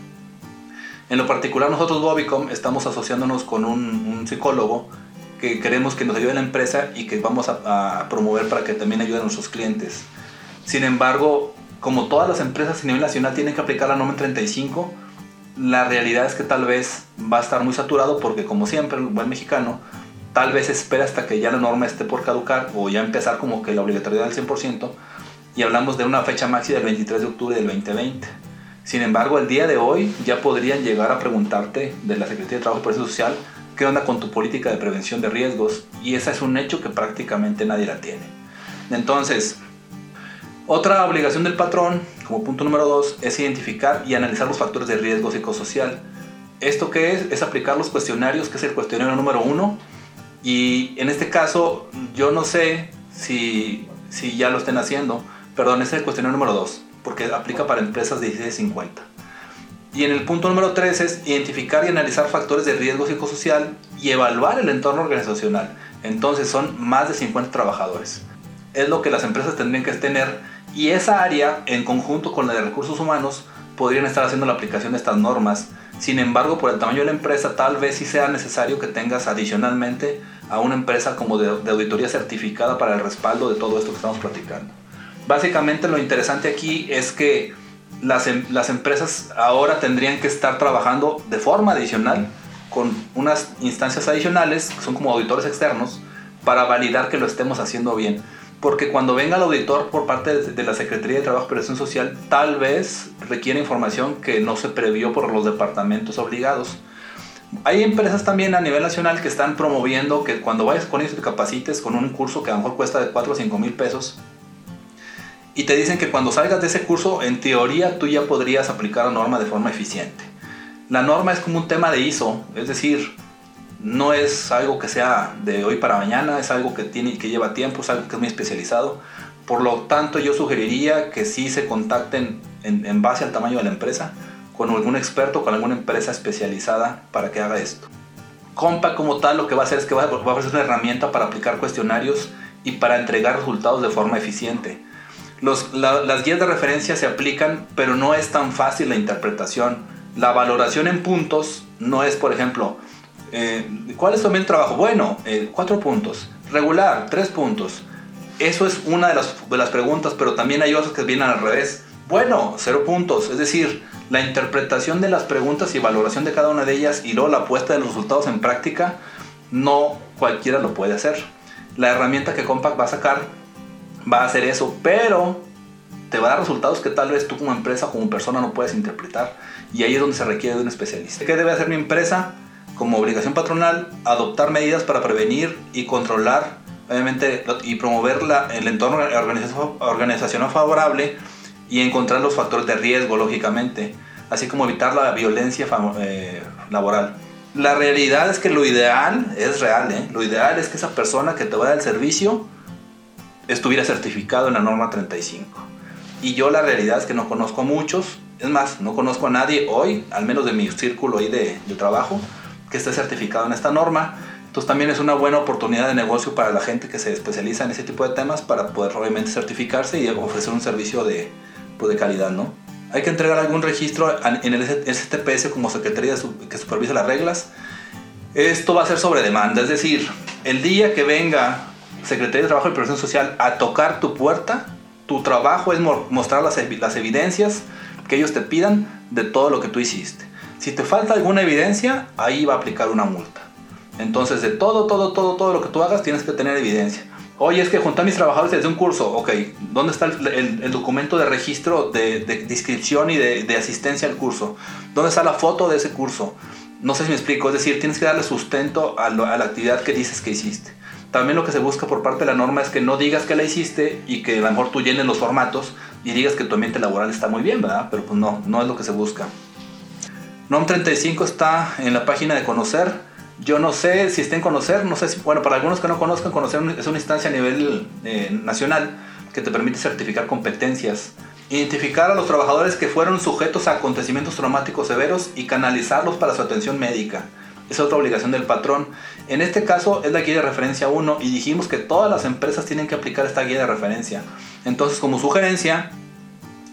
En lo particular nosotros Bobicom estamos asociándonos con un, psicólogo que queremos que nos ayude la empresa y que vamos a, promover para que también ayuden a nuestros clientes. Sin embargo, como todas las empresas a nivel nacional tienen que aplicar la norma 35, la realidad es que tal vez va a estar muy saturado porque como siempre, el buen mexicano, tal vez espera hasta que ya la norma esté por caducar o ya empezar como que la obligatoriedad del 100% y hablamos de una fecha máxima del 23 de octubre del 2020. Sin embargo, el día de hoy ya podrían llegar a preguntarte de la Secretaría de Trabajo y Protección Social qué onda con tu política de prevención de riesgos y ese es un hecho que prácticamente nadie la tiene. Entonces, otra obligación del patrón, como punto número dos, es identificar y analizar los factores de riesgo psicosocial. ¿Esto qué es? Es aplicar los cuestionarios, que es el cuestionario número uno. Y en este caso, yo no sé si, si ya lo estén haciendo. Perdón, es el cuestionario número dos, porque aplica para empresas de 1650. Y en el punto número 3 es identificar y analizar factores de riesgo psicosocial y evaluar el entorno organizacional. Entonces son más de 50 trabajadores. Es lo que las empresas tendrían que tener y esa área, en conjunto con la de recursos humanos, podrían estar haciendo la aplicación de estas normas. Sin embargo, por el tamaño de la empresa, tal vez sí sea necesario que tengas adicionalmente a una empresa como de, auditoría certificada para el respaldo de todo esto que estamos platicando. Básicamente lo interesante aquí es que las, em, las empresas ahora tendrían que estar trabajando de forma adicional con unas instancias adicionales, que son como auditores externos, para validar que lo estemos haciendo bien. Porque cuando venga el auditor por parte de la Secretaría de Trabajo y Previsión Social, tal vez requiere información que no se previó por los departamentos obligados. Hay empresas también a nivel nacional que están promoviendo que cuando vayas con ellos te capacites con un curso que a lo mejor cuesta de 4 o 5 mil pesos y te dicen que cuando salgas de ese curso, en teoría tú ya podrías aplicar la norma de forma eficiente. La norma es como un tema de ISO, es decir, no es algo que sea de hoy para mañana, es algo que, tiene, que lleva tiempo, es algo que es muy especializado. Por lo tanto, yo sugeriría que sí se contacten en, base al tamaño de la empresa con algún experto, con alguna empresa especializada para que haga esto. Compa como tal lo que va a hacer es que va a ofrecer una herramienta para aplicar cuestionarios y para entregar resultados de forma eficiente. Las guías de referencia se aplican, pero no es tan fácil la interpretación. La valoración en puntos no es, por ejemplo, eh, ¿cuál es también el trabajo? Bueno, eh, cuatro puntos. Regular, tres puntos. Eso es una de las, de las preguntas, pero también hay otras que vienen al revés. Bueno, cero puntos. Es decir, la interpretación de las preguntas y valoración de cada una de ellas y luego la puesta de los resultados en práctica, no cualquiera lo puede hacer. La herramienta que Compact va a sacar va a hacer eso, pero te va a dar resultados que tal vez tú como empresa, como persona no puedes interpretar. Y ahí es donde se requiere de un especialista. ¿Qué debe hacer mi empresa? Como obligación patronal, adoptar medidas para prevenir y controlar, obviamente, y promover el entorno organizacional favorable y encontrar los factores de riesgo, lógicamente, así como evitar la violencia eh, laboral. La realidad es que lo ideal es real, ¿eh? lo ideal es que esa persona que te va a dar el servicio estuviera certificado en la norma 35. Y yo la realidad es que no conozco a muchos, es más, no conozco a nadie hoy, al menos de mi círculo ahí de, de trabajo, que esté certificado en esta norma. Entonces también es una buena oportunidad de negocio para la gente que se especializa en ese tipo de temas para poder obviamente certificarse y ofrecer un servicio de, de calidad, ¿no? Hay que entregar algún registro en el STPS como secretaría que supervisa las reglas. Esto va a ser sobre demanda, es decir, el día que venga Secretaría de Trabajo y Protección Social a tocar tu puerta, tu trabajo es mostrar las evidencias que ellos te pidan de todo lo que tú hiciste. Si te falta alguna evidencia, ahí va a aplicar una multa. Entonces, de todo, todo, todo, todo lo que tú hagas, tienes que tener evidencia. Oye, es que junté a mis trabajadores desde un curso. Ok, ¿dónde está el, documento de registro de, de inscripción y de, asistencia al curso? ¿Dónde está la foto de ese curso? No sé si me explico. Es decir, tienes que darle sustento a, la actividad que dices que hiciste. También lo que se busca por parte de la norma es que no digas que la hiciste y que a lo mejor tú llenes los formatos y digas que tu ambiente laboral está muy bien, ¿verdad? Pero pues no, no es lo que se busca. NOM 35 está en la página de conocer yo no sé si estén conocer, no sé si, bueno, para algunos que no conozcan, conocer es una instancia a nivel eh, nacional que te permite certificar competencias, identificar a los trabajadores que fueron sujetos a acontecimientos traumáticos severos y canalizarlos para su atención médica. Es otra obligación del patrón. En este caso es la guía de referencia 1 y dijimos que todas las empresas tienen que aplicar esta guía de referencia. Entonces como sugerencia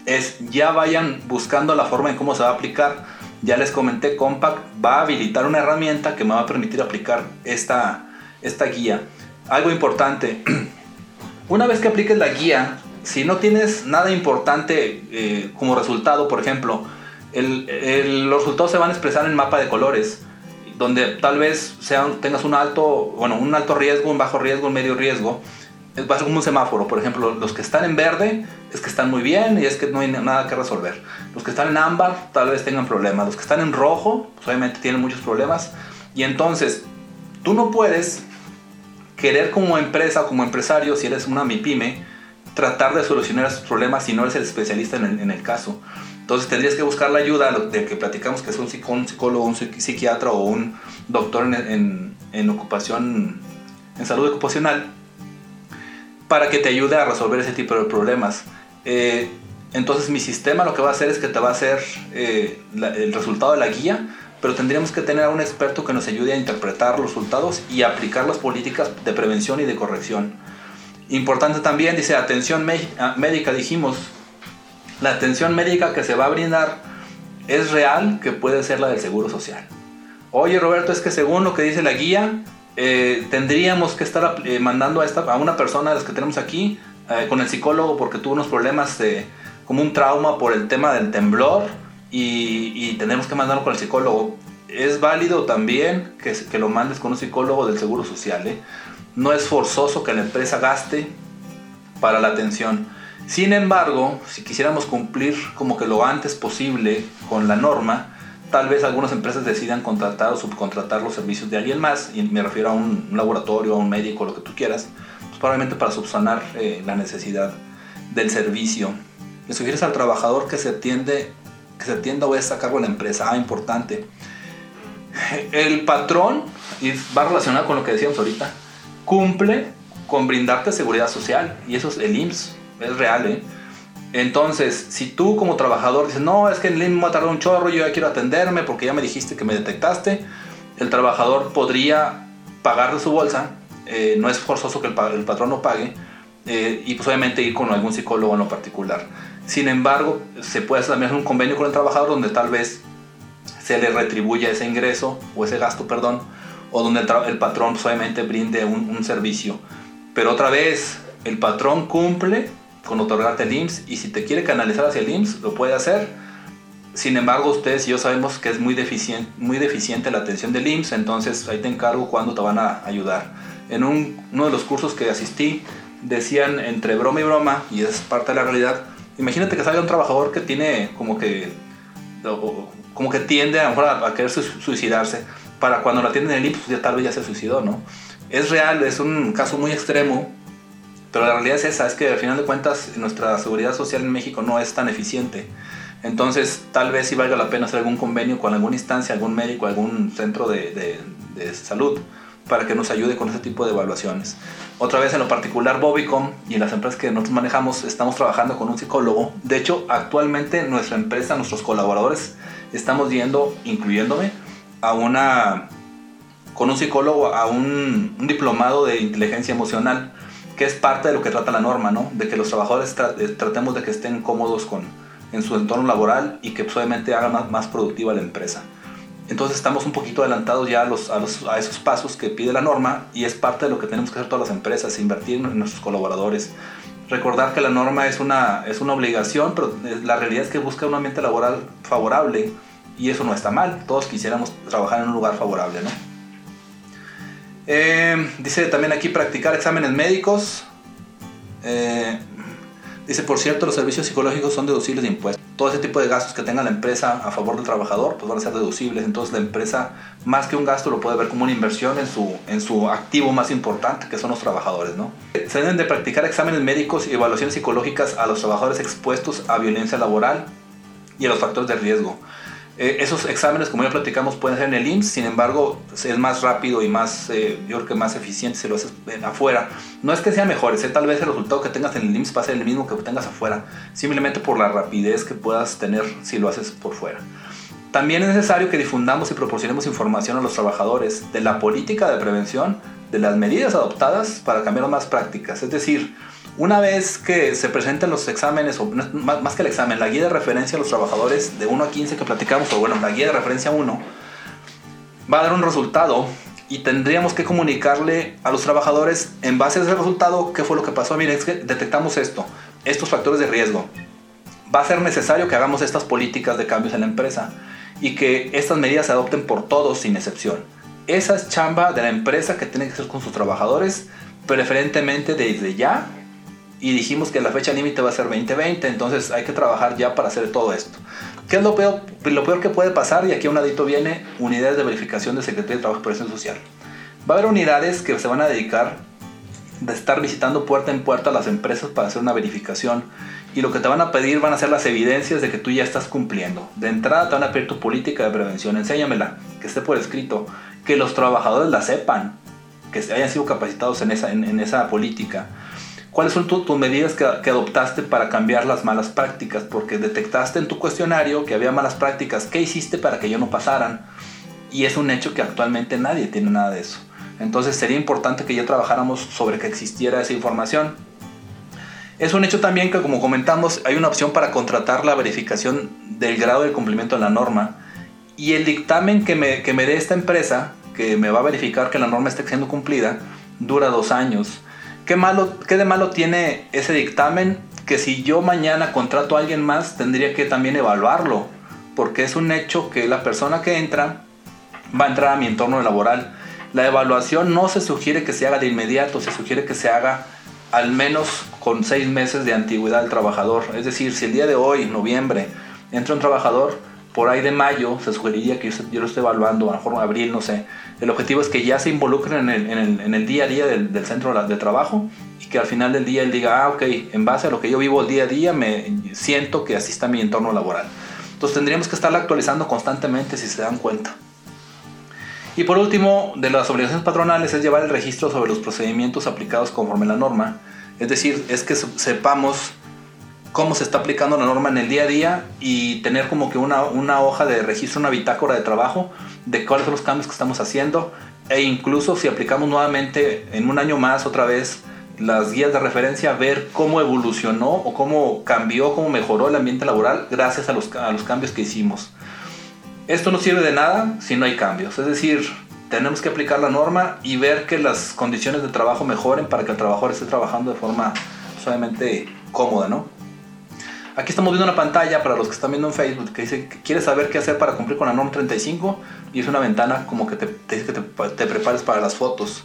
es ya vayan buscando la forma en cómo se va a aplicar ya les comenté, Compact va a habilitar una herramienta que me va a permitir aplicar esta, esta guía. Algo importante, <clears throat> una vez que apliques la guía, si no tienes nada importante eh, como resultado, por ejemplo, los resultados se van a expresar en mapa de colores, donde tal vez sean, tengas un alto, bueno, un alto riesgo, un bajo riesgo, un medio riesgo ser como un semáforo. Por ejemplo, los que están en verde es que están muy bien y es que no hay nada que resolver. Los que están en ámbar tal vez tengan problemas. Los que están en rojo, pues obviamente tienen muchos problemas. Y entonces, tú no puedes querer como empresa o como empresario, si eres una MIPYME, tratar de solucionar esos problemas si no eres el especialista en el, caso. Entonces tendrías que buscar la ayuda de que platicamos que es un, psicólogo, un psiquiatra o un doctor en, en ocupación, en salud ocupacional para que te ayude a resolver ese tipo de problemas. Eh, entonces mi sistema lo que va a hacer es que te va a hacer eh, el resultado de la guía, pero tendríamos que tener a un experto que nos ayude a interpretar los resultados y aplicar las políticas de prevención y de corrección. Importante también, dice, atención ah, médica, dijimos, la atención médica que se va a brindar es real que puede ser la del Seguro Social. Oye Roberto, es que según lo que dice la guía, eh, tendríamos que estar eh, mandando a, esta, a una persona de las que tenemos aquí eh, con el psicólogo porque tuvo unos problemas como un trauma por el tema del temblor y, tenemos que mandarlo con el psicólogo. Es válido también que, que lo mandes con un psicólogo del Seguro Social. No es forzoso que la empresa gaste para la atención. Sin embargo, si quisiéramos cumplir como que lo antes posible con la norma, tal vez algunas empresas decidan contratar o subcontratar los servicios de alguien más, y me refiero a un, laboratorio, a un médico, lo que tú quieras, pues probablemente para subsanar eh, la necesidad del servicio. Le sugieres al trabajador que se atiende, que se atienda o es a cargo de la empresa. Ah, importante. El patrón, y va relacionado con lo que decíamos ahorita, cumple con brindarte seguridad social, y eso es el IMSS, es real, ¿eh? Entonces, si tú como trabajador dices, no, es que el IMSS me va a un chorro, yo ya quiero atenderme porque ya me dijiste que me detectaste, el trabajador podría pagar de su bolsa, eh, no es forzoso que el, patrón lo pague, eh, y pues obviamente ir con algún psicólogo en lo particular. Sin embargo, se puede hacer también un convenio con el trabajador donde tal vez se le retribuya ese ingreso o ese gasto, perdón, o donde el, patrón pues, obviamente brinde un servicio. Pero otra vez, el patrón cumple con otorgarte el IMSS y si te quiere canalizar hacia el IMSS, lo puede hacer. Sin embargo, ustedes y yo sabemos que es muy deficiente, muy deficiente la atención del IMSS, entonces ahí te encargo cuando te van a ayudar. En uno de los cursos que asistí, decían entre broma y broma, y es parte de la realidad, imagínate que salga un trabajador que tiene como que, como que tiende a, a, querer suicidarse, para cuando la atienden en el IMSS, pues ya tal vez ya se suicidó, ¿no? Es real, es un caso muy extremo, pero la realidad es esa, es que al final de cuentas nuestra seguridad social en México no es tan eficiente. Entonces, tal vez sí valga la pena hacer algún convenio con alguna instancia, algún médico, algún centro de, de, salud para que nos ayude con ese tipo de evaluaciones. Otra vez, en lo particular, Bobicom y las empresas que nosotros manejamos, estamos trabajando con un psicólogo. De hecho, actualmente nuestra empresa, nuestros colaboradores, estamos yendo, incluyéndome, a una, con un psicólogo a un diplomado de inteligencia emocional que es parte de lo que trata la norma, ¿no? De que los trabajadores eh, tratemos de que estén cómodos con, en su entorno laboral y que pues, obviamente haga más, más, productiva la empresa. Entonces estamos un poquito adelantados ya a, a, esos pasos que pide la norma y es parte de lo que tenemos que hacer todas las empresas, invertir en nuestros colaboradores. Recordar que la norma es una, es una obligación, pero eh, la realidad es que busca un ambiente laboral favorable y eso no está mal. Todos quisiéramos trabajar en un lugar favorable, ¿no? Eh, dice también aquí practicar exámenes médicos. Eh, dice, por cierto, los servicios psicológicos son deducibles de impuestos. Todo ese tipo de gastos que tenga la empresa a favor del trabajador, pues van a ser deducibles. Entonces la empresa, más que un gasto, lo puede ver como una inversión en su, en su activo más importante, que son los trabajadores. ¿no? Se deben de practicar exámenes médicos y evaluaciones psicológicas a los trabajadores expuestos a violencia laboral y a los factores de riesgo. Eh, esos exámenes, como ya platicamos, pueden ser en el IMSS, sin embargo, es más rápido y más, eh, yo creo que más eficiente si lo haces afuera. No es que sea mejor, es tal vez el resultado que tengas en el IMSS va a ser el mismo que tengas afuera, simplemente por la rapidez que puedas tener si lo haces por fuera. También es necesario que difundamos y proporcionemos información a los trabajadores de la política de prevención, de las medidas adoptadas para cambiar más prácticas. Es decir, una vez que se presenten los exámenes, o más, que el examen, la guía de referencia a los trabajadores de 1 a 15 que platicamos, o bueno, la guía de referencia 1, va a dar un resultado y tendríamos que comunicarle a los trabajadores en base a ese resultado qué fue lo que pasó. Miren, es que detectamos esto, estos factores de riesgo. Va a ser necesario que hagamos estas políticas de cambios en la empresa y que estas medidas se adopten por todos sin excepción. Esa es chamba de la empresa que tiene que ser con sus trabajadores, preferentemente desde ya y dijimos que la fecha límite va a ser 2020, entonces hay que trabajar ya para hacer todo esto. ¿Qué es lo peor, lo peor que puede pasar? Y aquí un ladito viene unidades de verificación de Secretaría de Trabajo y Protección Social. Va a haber unidades que se van a dedicar de estar visitando puerta en puerta a las empresas para hacer una verificación y lo que te van a pedir van a ser las evidencias de que tú ya estás cumpliendo. De entrada te van a pedir tu política de prevención, enséñamela, que esté por escrito, que los trabajadores la sepan, que hayan sido capacitados en esa política ¿Cuáles son tus medidas que, adoptaste para cambiar las malas prácticas? Porque detectaste en tu cuestionario que había malas prácticas. ¿Qué hiciste para que ello no pasaran? Y es un hecho que actualmente nadie tiene nada de eso. Entonces sería importante que ya trabajáramos sobre que existiera esa información. Es un hecho también que, como comentamos, hay una opción para contratar la verificación del grado de cumplimiento de la norma. Y el dictamen que me, que me dé esta empresa, que me va a verificar que la norma esté siendo cumplida, dura dos años. ¿Qué, malo, ¿Qué de malo tiene ese dictamen? Que si yo mañana contrato a alguien más, tendría que también evaluarlo, porque es un hecho que la persona que entra va a entrar a mi entorno laboral. La evaluación no se sugiere que se haga de inmediato, se sugiere que se haga al menos con seis meses de antigüedad del trabajador. Es decir, si el día de hoy, noviembre, entra un trabajador, por ahí de mayo se sugeriría que yo, lo esté evaluando, a lo mejor en abril, no sé. El objetivo es que ya se involucren en el, en el, día a día del, del, centro de trabajo y que al final del día él diga, ah, ok, en base a lo que yo vivo el día a día, me siento que así está mi entorno laboral. Entonces tendríamos que estarla actualizando constantemente si se dan cuenta. Y por último, de las obligaciones patronales es llevar el registro sobre los procedimientos aplicados conforme la norma. Es decir, es que sepamos cómo se está aplicando la norma en el día a día y tener como que una, una hoja de registro, una bitácora de trabajo de cuáles son los cambios que estamos haciendo e incluso si aplicamos nuevamente en un año más otra vez las guías de referencia, ver cómo evolucionó o cómo cambió, cómo mejoró el ambiente laboral gracias a los, a los cambios que hicimos. Esto no sirve de nada si no hay cambios, es decir, tenemos que aplicar la norma y ver que las condiciones de trabajo mejoren para que el trabajador esté trabajando de forma suavemente cómoda, ¿no? Aquí estamos viendo una pantalla para los que están viendo en Facebook que dice que quieres saber qué hacer para cumplir con la norma 35 y es una ventana como que te, dice que te, prepares para las fotos.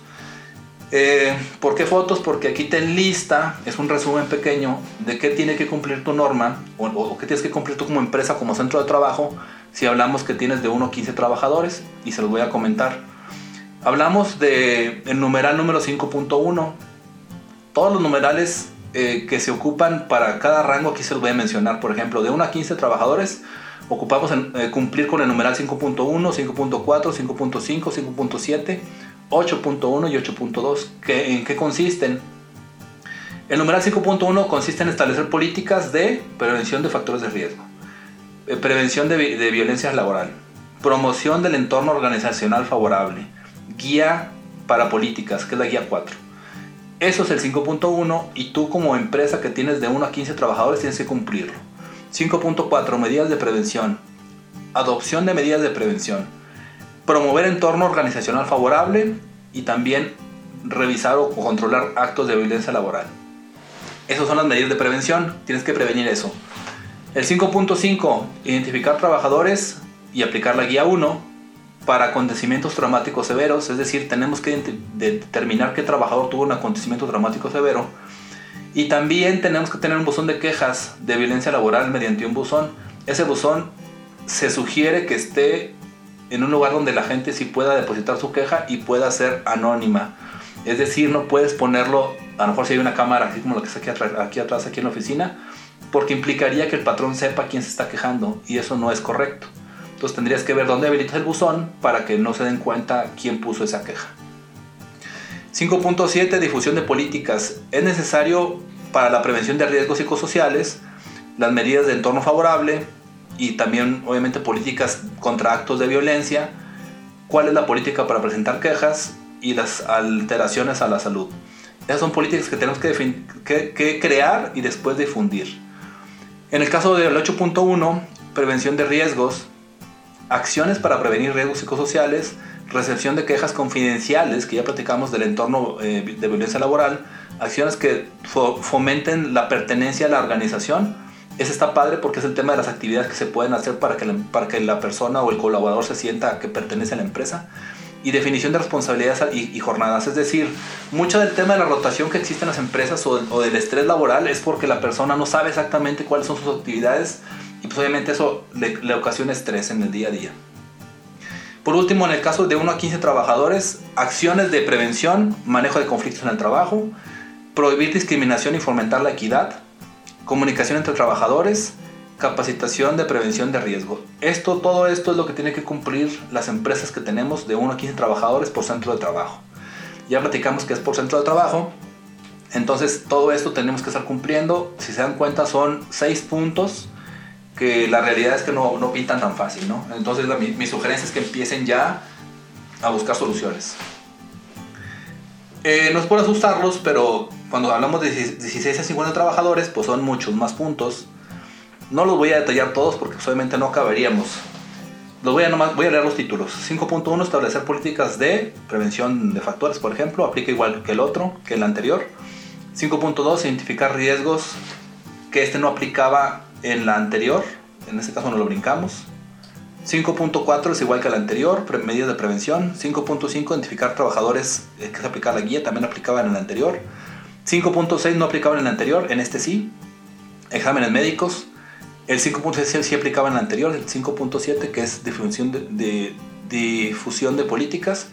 Eh, ¿Por qué fotos? Porque aquí te lista, es un resumen pequeño de qué tiene que cumplir tu norma o, qué tienes que cumplir tú como empresa, como centro de trabajo, si hablamos que tienes de 1 a 15 trabajadores y se los voy a comentar. Hablamos de numeral número 5.1. Todos los numerales eh, que se ocupan para cada rango, aquí se los voy a mencionar, por ejemplo, de 1 a 15 trabajadores, ocupamos en, eh, cumplir con el numeral 5.1, 5.4, 5.5, 5.7, 8.1 y 8.2. ¿En qué consisten? El numeral 5.1 consiste en establecer políticas de prevención de factores de riesgo, eh, prevención de, de violencia laboral, promoción del entorno organizacional favorable, guía para políticas, que es la guía 4 eso es el 5.1 y tú como empresa que tienes de 1 a 15 trabajadores tienes que cumplirlo. 5.4 medidas de prevención. Adopción de medidas de prevención. Promover entorno organizacional favorable y también revisar o controlar actos de violencia laboral. Esas son las medidas de prevención, tienes que prevenir eso. El 5.5, identificar trabajadores y aplicar la guía 1 para acontecimientos traumáticos severos, es decir, tenemos que determinar qué trabajador tuvo un acontecimiento traumático severo. Y también tenemos que tener un buzón de quejas de violencia laboral mediante un buzón. Ese buzón se sugiere que esté en un lugar donde la gente sí pueda depositar su queja y pueda ser anónima. Es decir, no puedes ponerlo, a lo mejor si hay una cámara, así como la que está aquí atrás, aquí atrás, aquí en la oficina, porque implicaría que el patrón sepa quién se está quejando y eso no es correcto. Entonces tendrías que ver dónde habilitas el buzón para que no se den cuenta quién puso esa queja. 5.7 Difusión de políticas. Es necesario para la prevención de riesgos psicosociales las medidas de entorno favorable y también obviamente políticas contra actos de violencia. ¿Cuál es la política para presentar quejas y las alteraciones a la salud? Esas son políticas que tenemos que, que crear y después difundir. En el caso del 8.1, prevención de riesgos, acciones para prevenir riesgos psicosociales, recepción de quejas confidenciales, que ya platicamos del entorno eh, de violencia laboral, acciones que fomenten la pertenencia a la organización. Ese está padre porque es el tema de las actividades que se pueden hacer para que la, para que la persona o el colaborador se sienta que pertenece a la empresa. Y definición de responsabilidades y, jornadas. Es decir, mucho del tema de la rotación que existe en las empresas o, o del estrés laboral es porque la persona no sabe exactamente cuáles son sus actividades y pues obviamente eso le, ocasiona estrés en el día a día. Por último, en el caso de 1 a 15 trabajadores, acciones de prevención, manejo de conflictos en el trabajo, prohibir discriminación y fomentar la equidad, comunicación entre trabajadores, capacitación de prevención de riesgo. Esto, todo esto es lo que tienen que cumplir las empresas que tenemos de 1 a 15 trabajadores por centro de trabajo. Ya platicamos que es por centro de trabajo, entonces todo esto tenemos que estar cumpliendo. Si se dan cuenta son 6 puntos que la realidad es que no, no pintan tan fácil, ¿no? Entonces mi, sugerencia es que empiecen ya a buscar soluciones. Eh, no es por asustarlos, pero cuando hablamos de 16 a 50 trabajadores, pues son muchos más puntos. No los voy a detallar todos porque obviamente no caberíamos. Los voy a, nomás, voy a leer los títulos. 5.1 establecer políticas de prevención de factores, por ejemplo, aplica igual que el otro, que el anterior. 5.2 identificar riesgos que este no aplicaba en la anterior, en este caso no lo brincamos. 5.4 es igual que la anterior, medidas de prevención. 5.5 identificar trabajadores, eh, que se aplica la guía, también aplicaba en el anterior. 5.6 no aplicaba en el anterior, en este sí. Exámenes médicos. El 5.6 sí aplicaba en el anterior, el 5.7 que es difusión de, políticas.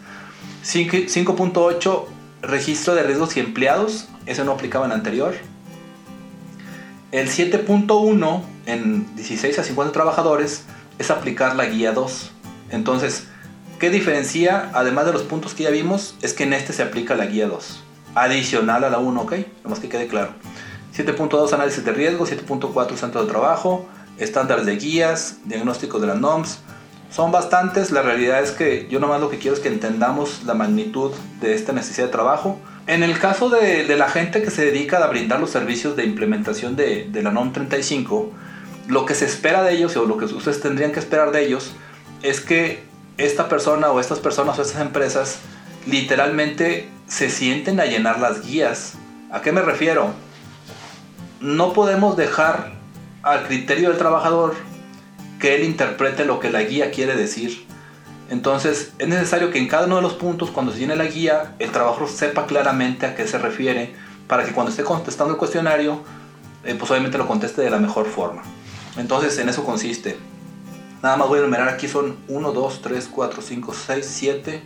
5.8 registro de riesgos y empleados, ese no aplicaba en el anterior. El 7.1 en 16 a 50 trabajadores es aplicar la guía 2. Entonces, ¿qué diferencia, además de los puntos que ya vimos, es que en este se aplica la guía 2? Adicional a la 1, ¿ok? Nomás que quede claro. 7.2 análisis de riesgo, 7.4 centro de trabajo, estándares de guías, diagnóstico de las NOMS. Son bastantes, la realidad es que yo nomás lo que quiero es que entendamos la magnitud de esta necesidad de trabajo. En el caso de, la gente que se dedica a brindar los servicios de implementación de, de la NOM 35, lo que se espera de ellos o lo que ustedes tendrían que esperar de ellos es que esta persona o estas personas o estas empresas literalmente se sienten a llenar las guías. ¿A qué me refiero? no podemos dejar al criterio del trabajador que él interprete lo que la guía quiere decir. Entonces es necesario que en cada uno de los puntos, cuando se llene la guía, el trabajador sepa claramente a qué se refiere para que cuando esté contestando el cuestionario, eh, pues obviamente lo conteste de la mejor forma. Entonces en eso consiste. Nada más voy a enumerar aquí son 1, 2, 3, 4, 5, 6, 7,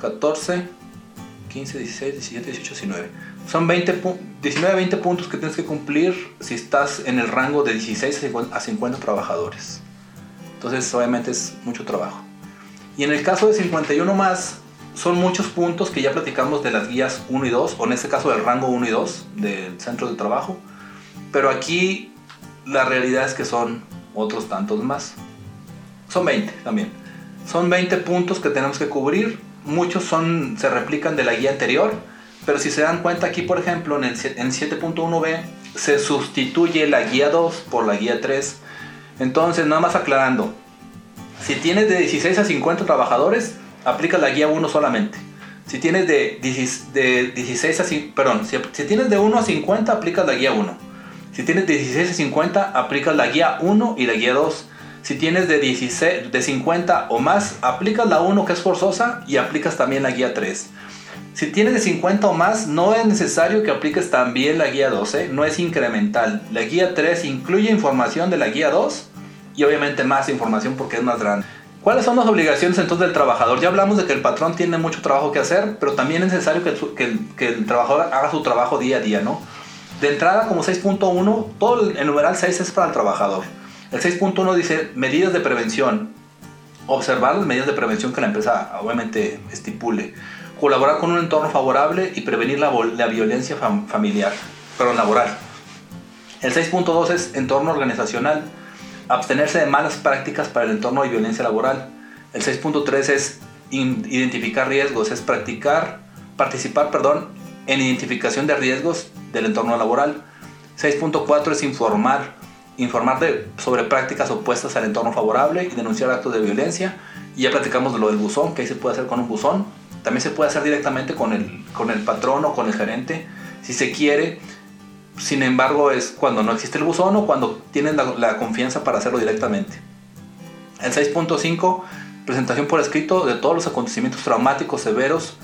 14, 15, 16, 17, 18, 19. Son 20 19 a 20 puntos que tienes que cumplir si estás en el rango de 16 a 50 trabajadores. Entonces obviamente es mucho trabajo. Y en el caso de 51 más, son muchos puntos que ya platicamos de las guías 1 y 2, o en este caso del rango 1 y 2 del centro de trabajo. Pero aquí la realidad es que son otros tantos más. Son 20 también. Son 20 puntos que tenemos que cubrir. Muchos son, se replican de la guía anterior pero si se dan cuenta aquí, por ejemplo, en el 7.1b se sustituye la guía 2 por la guía 3. Entonces, nada más aclarando, si tienes de 16 a 50 trabajadores, aplica la guía 1 solamente. Si tienes de, 16 a perdón, si, tienes de 1 a 50, aplicas la guía 1. Si tienes de 16 a 50, aplicas la guía 1 y la guía 2. Si tienes de, 16, de 50 o más, aplicas la 1 que es forzosa y aplicas también la guía 3. Si tienes de 50 o más, no es necesario que apliques también la guía 12, no es incremental. La guía 3 incluye información de la guía 2 y obviamente más información porque es más grande. ¿Cuáles son las obligaciones entonces del trabajador? Ya hablamos de que el patrón tiene mucho trabajo que hacer, pero también es necesario que el, que el, trabajador haga su trabajo día a día, ¿no? De entrada, como 6.1, todo el, numeral 6 es para el trabajador. El 6.1 dice medidas de prevención. Observar las medidas de prevención que la empresa obviamente estipule colaborar con un entorno favorable y prevenir la, violencia familiar, pero laboral. El 6.2 es entorno organizacional, abstenerse de malas prácticas para el entorno de violencia laboral. El 6.3 es identificar riesgos, es practicar, participar, perdón, en identificación de riesgos del entorno laboral. 6.4 es informar, informar sobre prácticas opuestas al entorno favorable y denunciar actos de violencia. Y ya platicamos de lo del buzón, que ahí se puede hacer con un buzón. También se puede hacer directamente con el, con el patrón o con el gerente, si se quiere. Sin embargo, es cuando no existe el buzón o cuando tienen la, confianza para hacerlo directamente. El 6.5, presentación por escrito de todos los acontecimientos traumáticos severos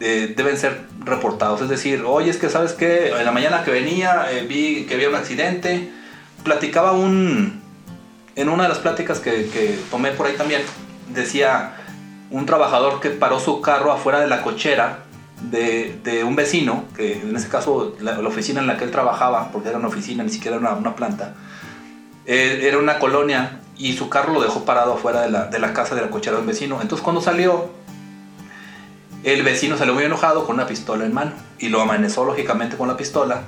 eh, deben ser reportados. Es decir, oye, es que sabes que en la mañana que venía eh, vi que había un accidente. Platicaba un. En una de las pláticas que, que tomé por ahí también, decía un trabajador que paró su carro afuera de la cochera de, un vecino, que en ese caso la, oficina en la que él trabajaba, porque era una oficina, ni siquiera era una, planta, eh, era una colonia y su carro lo dejó parado afuera de la, de la casa de la cochera de un vecino. Entonces cuando salió, el vecino salió muy enojado con una pistola en mano y lo amanezó lógicamente con la pistola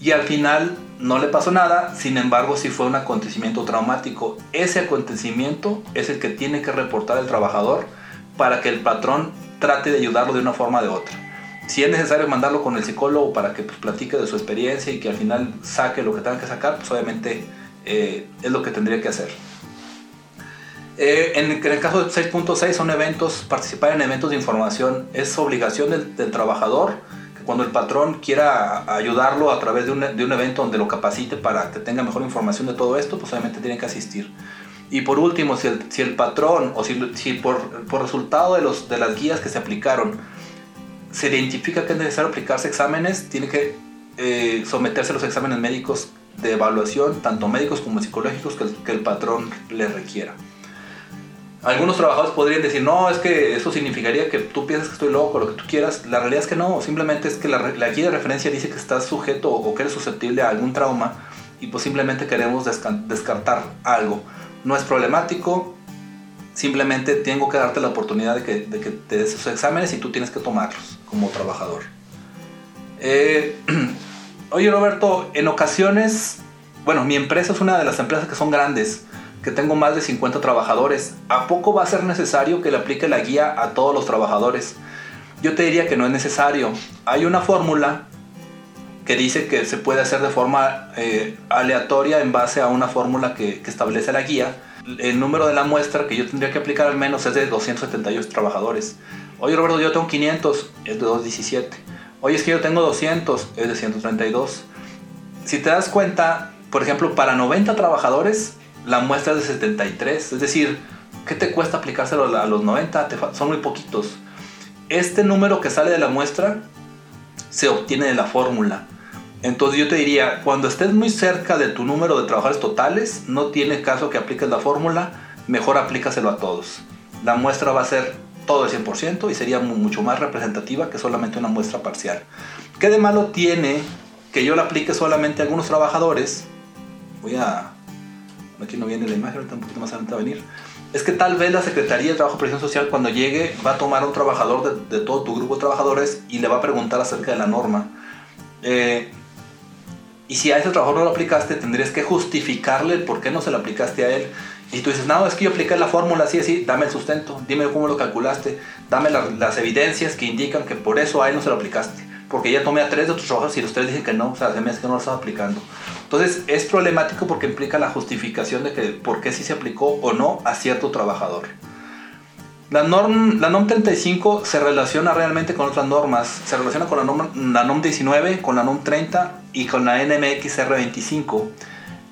y al final no le pasó nada, sin embargo sí fue un acontecimiento traumático. Ese acontecimiento es el que tiene que reportar el trabajador para que el patrón trate de ayudarlo de una forma o de otra. Si es necesario mandarlo con el psicólogo para que pues, platique de su experiencia y que al final saque lo que tenga que sacar, pues obviamente eh, es lo que tendría que hacer. Eh, en, el caso de 6.6 son eventos, participar en eventos de información es obligación del, trabajador, que cuando el patrón quiera ayudarlo a través de un, de un evento donde lo capacite para que tenga mejor información de todo esto, pues obviamente tiene que asistir. Y por último, si el, si el patrón o si, si por, por, resultado de, los, de las guías que se aplicaron se identifica que es necesario aplicarse exámenes, tiene que eh, someterse a los exámenes médicos de evaluación, tanto médicos como psicológicos, que el, patrón le requiera. Algunos trabajadores podrían decir, no, es que eso significaría que tú piensas que estoy loco, lo que tú quieras. La realidad es que no, simplemente es que la, la guía de referencia dice que estás sujeto o que eres susceptible a algún trauma y pues simplemente queremos descartar algo. No es problemático, simplemente tengo que darte la oportunidad de que, de que te des esos exámenes y tú tienes que tomarlos como trabajador. Eh, <clears throat> oye Roberto, en ocasiones, bueno, mi empresa es una de las empresas que son grandes, que tengo más de 50 trabajadores. ¿A poco va a ser necesario que le aplique la guía a todos los trabajadores? Yo te diría que no es necesario. Hay una fórmula que dice que se puede hacer de forma eh, aleatoria en base a una fórmula que, que, establece la guía. El número de la muestra que yo tendría que aplicar al menos es de 278 trabajadores. Oye Roberto, yo tengo 500, es de 217. Oye, es que yo tengo 200, es de 132. Si te das cuenta, por ejemplo, para 90 trabajadores, la muestra es de 73. Es decir, ¿qué te cuesta aplicárselo a los 90? son muy poquitos. Este número que sale de la muestra se obtiene de la fórmula. Entonces yo te diría, cuando estés muy cerca de tu número de trabajadores totales, no tiene caso que apliques la fórmula, mejor aplícaselo a todos. La muestra va a ser todo el 100% y sería mucho más representativa que solamente una muestra parcial. ¿Qué de malo tiene que yo la aplique solamente a algunos trabajadores? Voy a... Aquí no viene la imagen, ahorita un poquito más adelante va a venir. Es que tal vez la Secretaría de Trabajo y Previsión Social cuando llegue va a tomar a un trabajador de, de, todo tu grupo de trabajadores y le va a preguntar acerca de la norma. Eh, y si a ese trabajador no lo aplicaste, tendrías que justificarle el por qué no se lo aplicaste a él. Y tú dices, no, es que yo apliqué la fórmula así, así, dame el sustento, dime cómo lo calculaste, dame la, las evidencias que indican que por eso a él no se lo aplicaste. Porque ya tomé a tres de tus trabajadores y los tres dicen que no, o sea, se me hace que no lo estaba aplicando. Entonces es problemático porque implica la justificación de que por qué sí se aplicó o no a cierto trabajador. La norm, la NOM 35 se relaciona realmente con otras normas. Se relaciona con la NOM, la NOM 19, con la NOM 30 y con la NMX R25.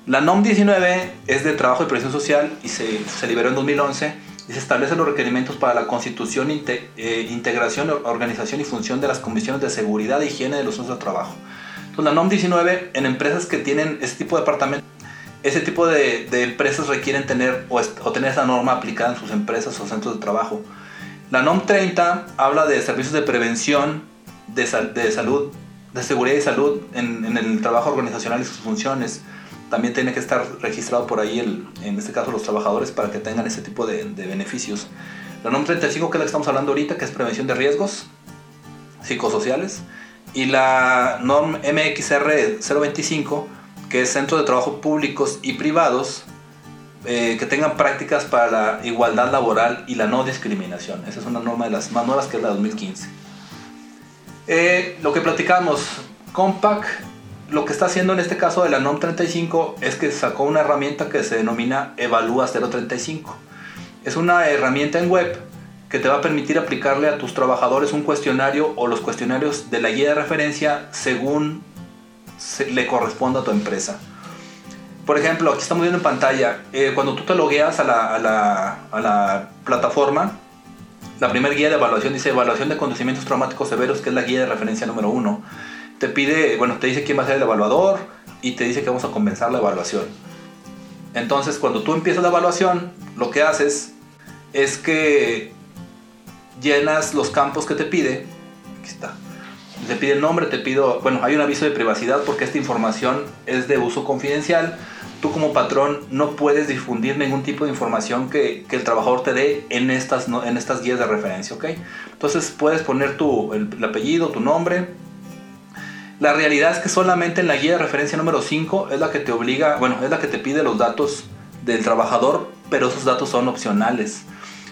La NOM 19 es de Trabajo y Previsión Social y se, se liberó en 2011 y se establecen los requerimientos para la constitución, eh, integración, organización y función de las comisiones de seguridad e higiene de los centros de trabajo. Entonces, la NOM 19 en empresas que tienen este tipo de departamentos ese tipo de, empresas requieren tener o, tener esa norma aplicada en sus empresas o centros de trabajo. La NOM 30 habla de servicios de prevención, de, de salud, de seguridad y salud en, el trabajo organizacional y sus funciones. También tiene que estar registrado por ahí, el, en este caso, los trabajadores para que tengan ese tipo de, de beneficios. La NOM 35, que es la que estamos hablando ahorita, que es prevención de riesgos psicosociales. Y la NOM MXR 025 que es centros de trabajo públicos y privados eh, que tengan prácticas para la igualdad laboral y la no discriminación. Esa es una norma de las más nuevas que es la 2015. Eh, lo que platicamos, Compact, lo que está haciendo en este caso de la NOM 35 es que sacó una herramienta que se denomina Evalúa 035. Es una herramienta en web que te va a permitir aplicarle a tus trabajadores un cuestionario o los cuestionarios de la guía de referencia según le corresponde a tu empresa. Por ejemplo, aquí estamos viendo en pantalla, eh, cuando tú te logueas a la, a, la, a la, plataforma, la primera guía de evaluación dice evaluación de acontecimientos traumáticos severos, que es la guía de referencia número uno. Te pide, bueno, te dice quién va a ser el evaluador y te dice que vamos a comenzar la evaluación. Entonces, cuando tú empiezas la evaluación, lo que haces es que llenas los campos que te pide. Aquí está te pide el nombre, te pido, bueno, hay un aviso de privacidad porque esta información es de uso confidencial. Tú como patrón no puedes difundir ningún tipo de información que, el trabajador te dé en estas, en estas guías de referencia, ¿ok? Entonces puedes poner tu, el apellido, tu nombre. La realidad es que solamente en la guía de referencia número 5 es la que te obliga, bueno, es la que te pide los datos del trabajador, pero esos datos son opcionales.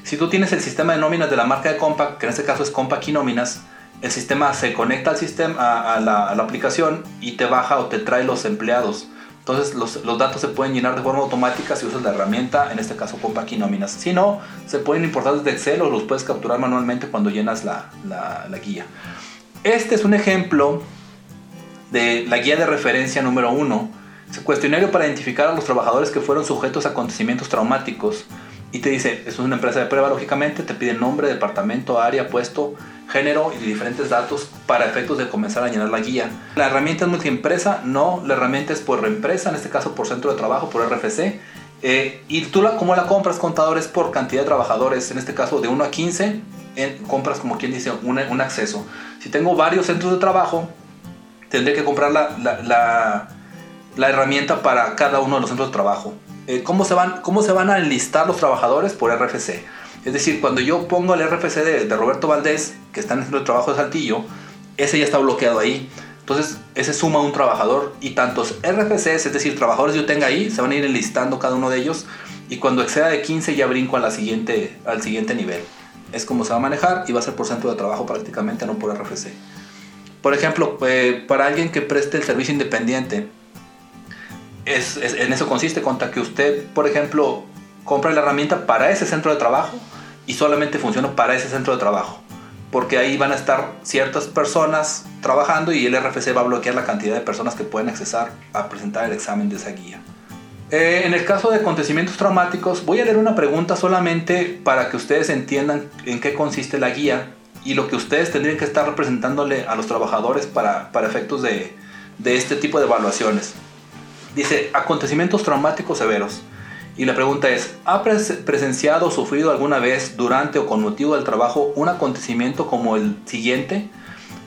Si tú tienes el sistema de nóminas de la marca de Compact, que en este caso es Compact y Nóminas, el sistema se conecta al sistema, a, la, aplicación y te baja o te trae los empleados. Entonces los, los, datos se pueden llenar de forma automática si usas la herramienta, en este caso Compact y Nóminas. Si no, se pueden importar desde Excel o los puedes capturar manualmente cuando llenas la, la, guía. Este es un ejemplo de la guía de referencia número 1. Es un cuestionario para identificar a los trabajadores que fueron sujetos a acontecimientos traumáticos. Y te dice, es una empresa de prueba, lógicamente, te pide nombre, departamento, área, puesto, género y diferentes datos para efectos de comenzar a llenar la guía. La herramienta es multiempresa, no, la herramienta es por empresa, en este caso por centro de trabajo, por RFC. Eh, y tú la, como la compras, contadores, por cantidad de trabajadores, en este caso de 1 a 15, compras como quien dice un, un, acceso. Si tengo varios centros de trabajo, tendré que comprar la, la, la, herramienta para cada uno de los centros de trabajo. Eh, ¿cómo, se van, ¿Cómo se van a enlistar los trabajadores? Por RFC. Es decir, cuando yo pongo el RFC de, Roberto Valdés, que está en el trabajo de Saltillo, ese ya está bloqueado ahí. Entonces, ese suma un trabajador y tantos RFCs, es decir, trabajadores que yo tenga ahí, se van a ir enlistando cada uno de ellos y cuando exceda de 15 ya brinco a siguiente, al siguiente nivel. Es como se va a manejar y va a ser por centro de trabajo prácticamente, no por RFC. Por ejemplo, eh, para alguien que preste el servicio independiente, en eso consiste, contra que usted, por ejemplo, compra la herramienta para ese centro de trabajo y solamente funciona para ese centro de trabajo. Porque ahí van a estar ciertas personas trabajando y el RFC va a bloquear la cantidad de personas que pueden accesar a presentar el examen de esa guía. Eh, en el caso de acontecimientos traumáticos, voy a leer una pregunta solamente para que ustedes entiendan en qué consiste la guía y lo que ustedes tendrían que estar representándole a los trabajadores para, para efectos de, de este tipo de evaluaciones. Dice, acontecimientos traumáticos severos. Y la pregunta es, ¿ha presenciado o sufrido alguna vez durante o con motivo del trabajo un acontecimiento como el siguiente?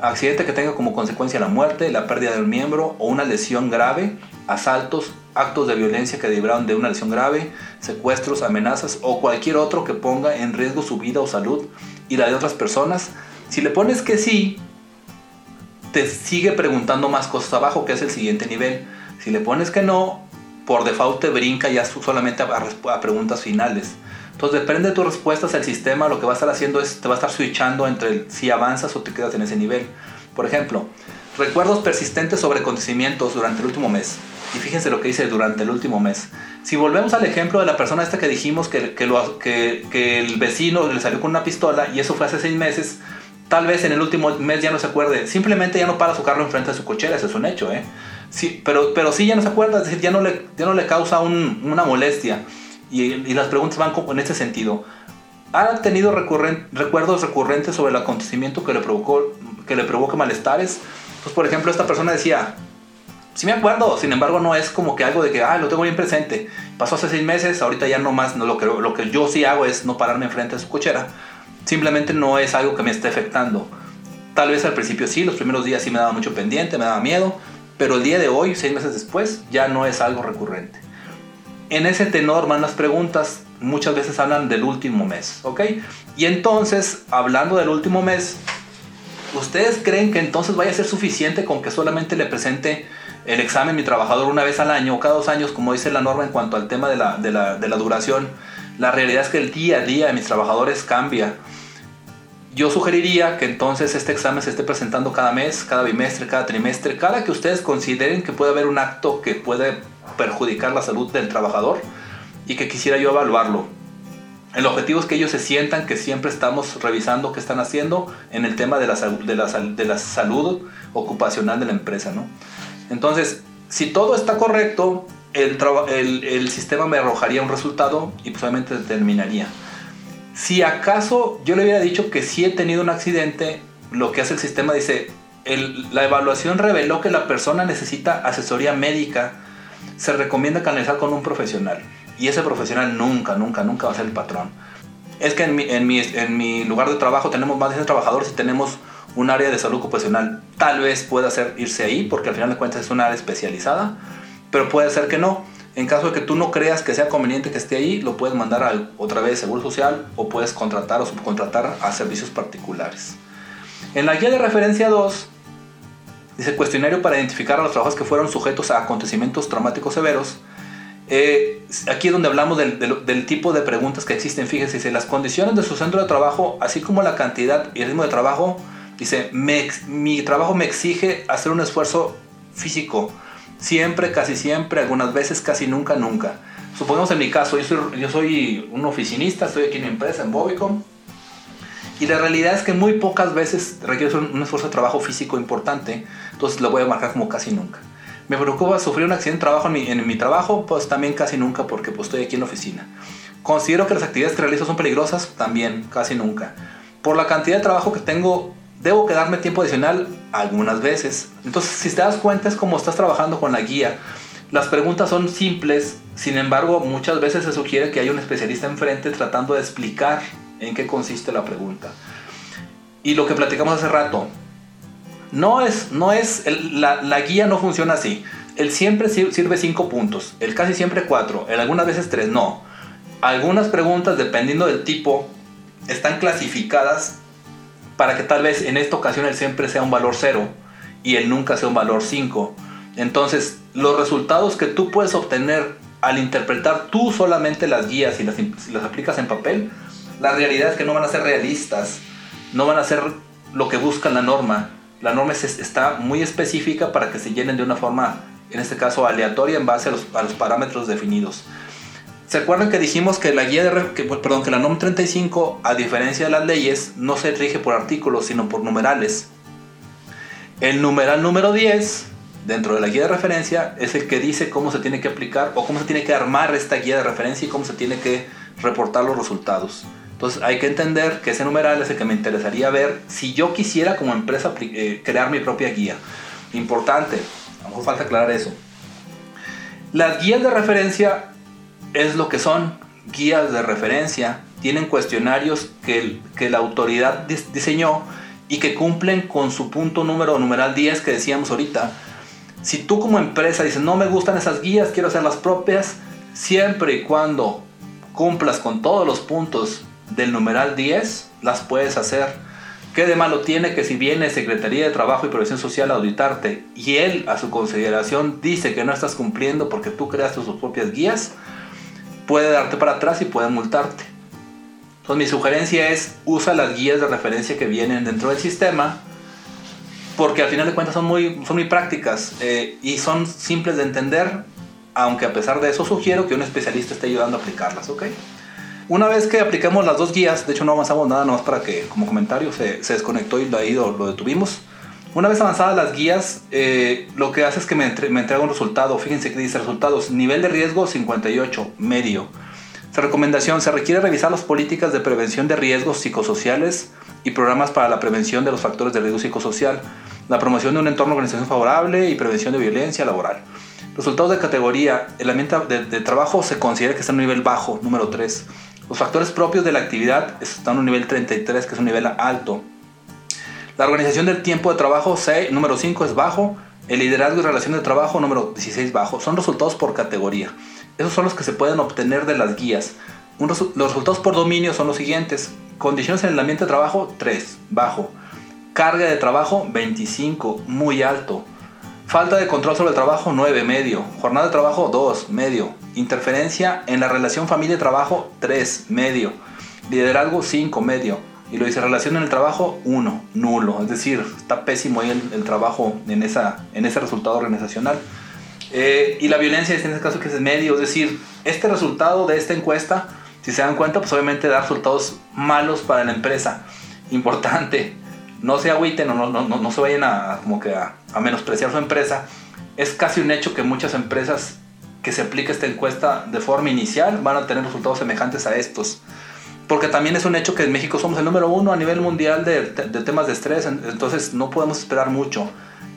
Accidente que tenga como consecuencia la muerte, la pérdida de un miembro o una lesión grave, asaltos, actos de violencia que derivaron de una lesión grave, secuestros, amenazas o cualquier otro que ponga en riesgo su vida o salud y la de otras personas. Si le pones que sí, te sigue preguntando más cosas abajo, que es el siguiente nivel. Si le pones que no, por default te brinca ya solamente a, preguntas finales. Entonces depende de tus respuestas, el sistema lo que va a estar haciendo es, te va a estar switchando entre si avanzas o te quedas en ese nivel. Por ejemplo, recuerdos persistentes sobre acontecimientos durante el último mes. Y fíjense lo que dice durante el último mes. Si volvemos al ejemplo de la persona esta que dijimos que, que el vecino le salió con una pistola y eso fue hace seis meses, tal vez en el último mes ya no se acuerde. Simplemente ya no para su carro enfrente de su cochera, ese es un hecho, ¿eh? Sí, pero, pero sí ya no se acuerda, es decir, ya no le, ya no le causa una molestia. Y, las preguntas van en este sentido. ¿Ha tenido recuerdos recurrentes sobre el acontecimiento que le, provocó, que le provoca malestares? Pues, por ejemplo, esta persona decía, sí me acuerdo, sin embargo, no es como que algo de que, ah, lo tengo bien presente. Pasó hace seis meses, ahorita ya no más, no, lo, que, lo que yo sí hago es no pararme enfrente de su cochera. Simplemente no es algo que me esté afectando. Tal vez al principio sí, los primeros días sí me daba mucho pendiente, me daba miedo, pero el día de hoy, seis meses después, ya no es algo recurrente. En ese tenor van las preguntas, muchas veces hablan del último mes, ¿ok? Y entonces, hablando del último mes, ¿ustedes creen que entonces vaya a ser suficiente con que solamente le presente el examen mi trabajador una vez al año o cada dos años, como dice la norma en cuanto al tema de la, de la, de la duración? La realidad es que el día a día de mis trabajadores cambia yo sugeriría que entonces este examen se esté presentando cada mes, cada bimestre, cada trimestre, cada que ustedes consideren que puede haber un acto que puede perjudicar la salud del trabajador y que quisiera yo evaluarlo. El objetivo es que ellos se sientan que siempre estamos revisando qué están haciendo en el tema de la, de la, salud ocupacional de la empresa. ¿no? Entonces, si todo está correcto, el, sistema me arrojaría un resultado y pues determinaría si acaso yo le hubiera dicho que sí he tenido un accidente, lo que hace el sistema dice, la evaluación reveló que la persona necesita asesoría médica, se recomienda canalizar con un profesional. Y ese profesional nunca, nunca, nunca va a ser el patrón. Es que en mi, en mi, lugar de trabajo tenemos más de 100 trabajadores y tenemos un área de salud ocupacional. Tal vez pueda ser irse ahí porque al final de cuentas es una área especializada, pero puede ser que no. En caso de que tú no creas que sea conveniente que esté ahí, lo puedes mandar a otra vez Seguro Social o puedes contratar o subcontratar a servicios particulares. En la guía de referencia 2, dice cuestionario para identificar a los trabajadores que fueron sujetos a acontecimientos traumáticos severos. Eh, aquí es donde hablamos del, tipo de preguntas que existen. Fíjense, dice, las condiciones de su centro de trabajo, así como la cantidad y el ritmo de trabajo, dice, mi trabajo me exige hacer un esfuerzo físico Siempre, casi siempre, algunas veces, casi nunca, nunca. Supongamos en mi caso, yo soy, soy un oficinista, estoy aquí en mi empresa, en Bobicom, y la realidad es que muy pocas veces requiere un, esfuerzo de trabajo físico importante, entonces lo voy a marcar como casi nunca. Me preocupa sufrir un accidente de trabajo en mi, en mi, trabajo, pues también casi nunca porque pues estoy aquí en la oficina. Considero que las actividades que realizo son peligrosas, también casi nunca. por la cantidad de trabajo que tengo, debo quedarme tiempo adicional algunas veces. Entonces, si te das cuenta, es como estás trabajando con la guía. Las preguntas son simples, sin embargo, muchas veces se sugiere que haya un especialista enfrente tratando de explicar en qué consiste la pregunta. Y lo que platicamos hace rato, no es, no es, la, la, guía no funciona así. El siempre sirve cinco puntos, el casi siempre cuatro, el algunas veces tres, no. Algunas preguntas, dependiendo del tipo, están clasificadas para que tal vez en esta ocasión el siempre sea un valor 0 y el nunca sea un valor 5. Entonces, los resultados que tú puedes obtener al interpretar tú solamente las guías y las, aplicas en papel, la realidad es que no van a ser realistas, no van a ser lo que busca la norma. La norma está muy específica para que se llenen de una forma, en este caso, aleatoria en base a los parámetros definidos. ¿Se acuerdan que dijimos que la guía de que, perdón, que la NOM 35, a diferencia de las leyes, no se rige por artículos, sino por numerales? El numeral número 10, dentro de la guía de referencia, es el que dice cómo se tiene que aplicar o cómo se tiene que armar esta guía de referencia y cómo se tiene que reportar los resultados. Entonces hay que entender que ese numeral es el que me interesaría ver si yo quisiera como empresa eh, crear mi propia guía. Importante, a lo mejor falta aclarar eso. Las guías de referencia es lo que son guías de referencia, tienen cuestionarios que, que la autoridad diseñó y que cumplen con su punto número numeral 10 que decíamos ahorita. Si tú como empresa dices, no me gustan esas guías, quiero hacer las propias, siempre y cuando cumplas con todos los puntos del numeral 10, las puedes hacer. ¿Qué de malo tiene que si viene Secretaría de Trabajo y Previsión Social a auditarte y él a su consideración dice que no estás cumpliendo porque tú creaste sus propias guías? Puede darte para atrás y puede multarte. Entonces mi sugerencia es usa las guías de referencia que vienen dentro del sistema porque al final de cuentas son muy, son muy prácticas eh, y son simples de entender, aunque a pesar de eso sugiero que un especialista esté ayudando a aplicarlas, ¿ok? Una vez que aplicamos las dos guías, de hecho no avanzamos nada, más para que como comentario se, se desconectó y ahí lo detuvimos. Una vez avanzadas las guías, eh, lo que hace es que me, me, entrega un resultado. Fíjense que dice resultados. Nivel de riesgo 58, medio. recomendación, se requiere revisar las políticas de prevención de riesgos psicosociales y programas para la prevención de los factores de riesgo psicosocial, la promoción de un entorno de organización favorable y prevención de violencia laboral. Resultados de categoría, el ambiente de, de trabajo se considera que está en un nivel bajo, número 3. Los factores propios de la actividad están en un nivel 33, que es un nivel alto. La organización del tiempo de trabajo, número 5 es bajo. El liderazgo y relación de trabajo, número 16 bajo. Son resultados por categoría. Esos son los que se pueden obtener de las guías. los resultados por dominio son los siguientes. Condiciones en el ambiente de trabajo, 3, bajo. Carga de trabajo, 25, muy alto. Falta de control sobre el trabajo, 9, medio. Jornada de trabajo, 2, medio. Interferencia en la relación familia-trabajo, 3, medio. Liderazgo, 5, medio y lo dice relación en el trabajo, uno, nulo. Es decir, está pésimo ahí el, trabajo en, esa, en ese resultado organizacional. Eh, y la violencia en este caso que es medio. Es decir, este resultado de esta encuesta, si se dan cuenta, pues obviamente da resultados malos para la empresa. Importante. No se agüiten o no, no, no, se vayan a, como que a, a menospreciar su empresa. Es casi un hecho que muchas empresas que se aplique esta encuesta de forma inicial van a tener resultados semejantes a estos porque también es un hecho que en México somos el número uno a nivel mundial de, temas de estrés, entonces no podemos esperar mucho.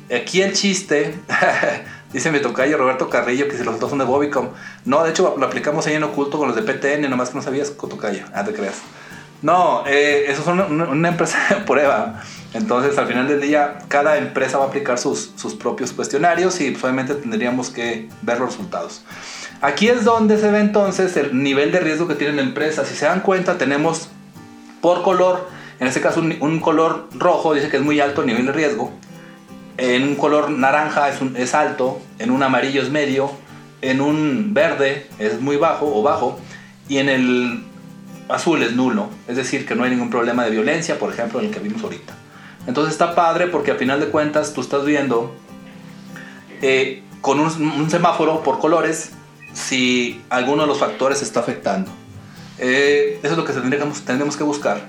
Aquí el chiste, <laughs> dice mi tocayo Roberto Carrillo, que si los dos son de Bobicom. No, de hecho lo aplicamos ahí en oculto con los de PTN, nomás que no sabías tocayo. Ah, te creas. No, eh, eso es una, empresa <laughs> de prueba. Entonces, al final del día, cada empresa va a aplicar sus, sus propios cuestionarios y obviamente tendríamos que ver los resultados. Aquí es donde se ve entonces el nivel de riesgo que tiene la empresa. Si se dan cuenta, tenemos por color, en este caso un, color rojo dice que es muy alto el nivel de riesgo, en un color naranja es, alto, en un amarillo es medio, en un verde es muy bajo o bajo, y en el azul es nulo, es decir, que no hay ningún problema de violencia, por ejemplo, en el que vimos ahorita. Entonces está padre porque a final de cuentas tú estás viendo eh, con un, semáforo por colores si alguno de los factores está afectando. Eh, eso es lo que tendremos que buscar.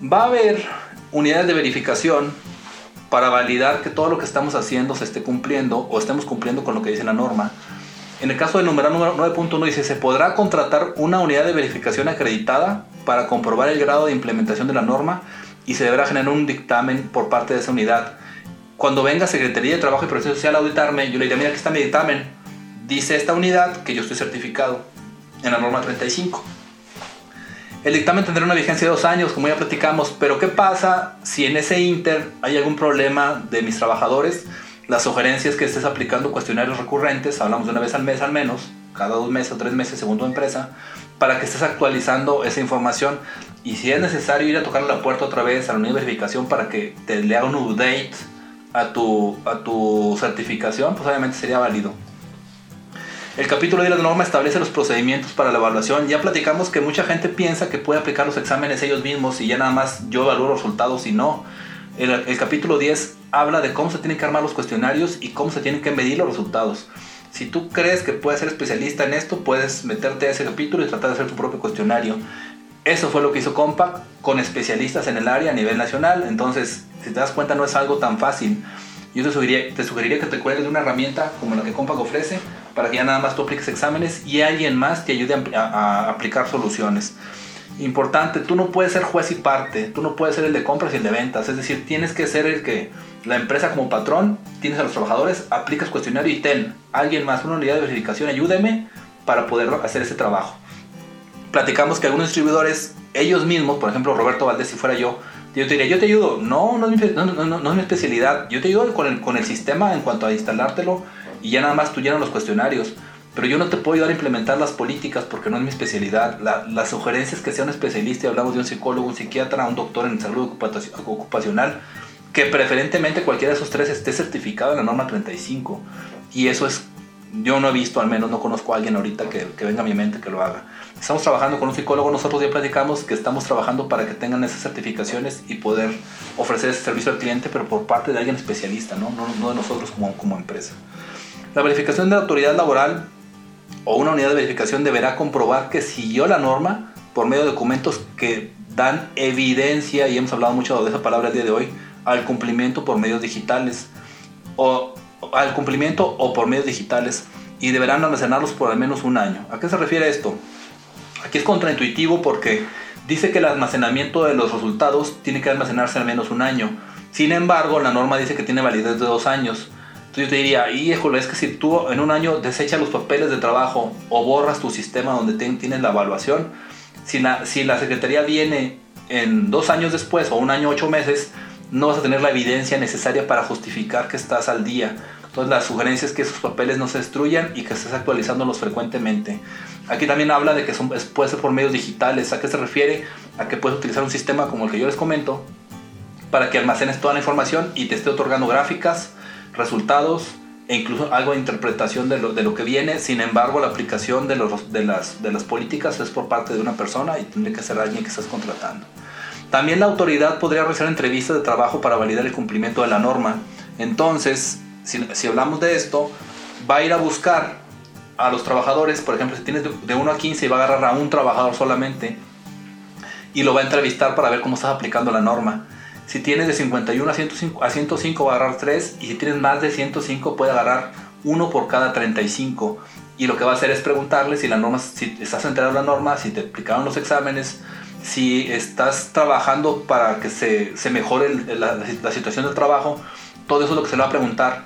Va a haber unidades de verificación para validar que todo lo que estamos haciendo se esté cumpliendo o estemos cumpliendo con lo que dice la norma. En el caso del numeral número 9.1 dice, se podrá contratar una unidad de verificación acreditada para comprobar el grado de implementación de la norma y se deberá generar un dictamen por parte de esa unidad. Cuando venga Secretaría de Trabajo y Protección Social a auditarme, yo le diré, mira, aquí está mi dictamen. Dice esta unidad que yo estoy certificado en la norma 35. El dictamen tendrá una vigencia de dos años, como ya platicamos, pero ¿qué pasa si en ese inter hay algún problema de mis trabajadores? Las sugerencias que estés aplicando cuestionarios recurrentes, hablamos de una vez al mes al menos, cada dos meses o tres meses según tu empresa, para que estés actualizando esa información. Y si es necesario ir a tocar la puerta otra vez a la unidad de verificación para que te le haga un update a tu, a tu certificación, pues obviamente sería válido. El capítulo de la norma establece los procedimientos para la evaluación. Ya platicamos que mucha gente piensa que puede aplicar los exámenes ellos mismos y ya nada más yo evalúo los resultados y no. El, capítulo 10 habla de cómo se tienen que armar los cuestionarios y cómo se tienen que medir los resultados. Si tú crees que puedes ser especialista en esto, puedes meterte a ese capítulo y tratar de hacer tu propio cuestionario. Eso fue lo que hizo Compact con especialistas en el área a nivel nacional. Entonces, si te das cuenta, no es algo tan fácil. Yo te sugeriría, te sugeriría que te cuelgues de una herramienta como la que Compact ofrece para que ya nada más tú apliques exámenes y alguien más te ayude a, aplicar soluciones. Importante, tú no puedes ser juez y parte, tú no puedes ser el de compras y el de ventas, es decir, tienes que ser el que la empresa como patrón, tienes a los trabajadores, aplicas cuestionario y ten, alguien más, una unidad de verificación, ayúdeme para poder hacer ese trabajo. Platicamos que algunos distribuidores, ellos mismos, por ejemplo Roberto Valdés, si fuera yo, yo te diría, yo te ayudo. No, no es mi, no, no es mi especialidad. Yo te ayudo con el, con el sistema en cuanto a instalártelo y ya nada más tú llenas los cuestionarios. Pero yo no te puedo ayudar a implementar las políticas porque no es mi especialidad. La, las sugerencias que sea un especialista, hablamos de un psicólogo, un psiquiatra, un doctor en salud ocupacional, que preferentemente cualquiera de esos tres esté certificado en la norma 35. Y eso es, yo no he visto, al menos no conozco a alguien ahorita que, que venga a mi mente que lo haga. Estamos trabajando con un psicólogo, nosotros ya platicamos que estamos trabajando para que tengan esas certificaciones y poder ofrecer ese servicio al cliente, pero por parte de alguien especialista, no, no, no de nosotros como, como empresa. La verificación de autoridad laboral o una unidad de verificación deberá comprobar que siguió la norma por medio de documentos que dan evidencia, y hemos hablado mucho de esa palabra el día de hoy, al cumplimiento por medios digitales o al cumplimiento o por medios digitales y deberán almacenarlos por al menos un año. ¿A qué se refiere esto? Aquí es contraintuitivo porque dice que el almacenamiento de los resultados tiene que almacenarse al menos un año. Sin embargo, la norma dice que tiene validez de dos años. Entonces yo te diría, híjole, es que si tú en un año desechas los papeles de trabajo o borras tu sistema donde tienes la evaluación, si la, si la Secretaría viene en dos años después o un año ocho meses, no vas a tener la evidencia necesaria para justificar que estás al día. Entonces la sugerencia es que esos papeles no se destruyan y que estés actualizándolos frecuentemente. Aquí también habla de que son, puede ser por medios digitales. ¿A qué se refiere? A que puedes utilizar un sistema como el que yo les comento para que almacenes toda la información y te esté otorgando gráficas, resultados e incluso algo de interpretación de lo, de lo que viene. Sin embargo, la aplicación de, los, de, las, de las políticas es por parte de una persona y tendría que ser alguien que estás contratando. También la autoridad podría realizar entrevistas de trabajo para validar el cumplimiento de la norma. Entonces, si, hablamos de esto, va a ir a buscar a los trabajadores, por ejemplo, si tienes de 1 a 15 y va a agarrar a un trabajador solamente y lo va a entrevistar para ver cómo estás aplicando la norma. Si tienes de 51 a 105, a 105 va a agarrar 3 y si tienes más de 105 puede agarrar uno por cada 35. Y lo que va a hacer es preguntarle si la norma, si estás enterado de la norma, si te aplicaron los exámenes, si estás trabajando para que se, mejore la, situación del trabajo todo eso es lo que se le va a preguntar.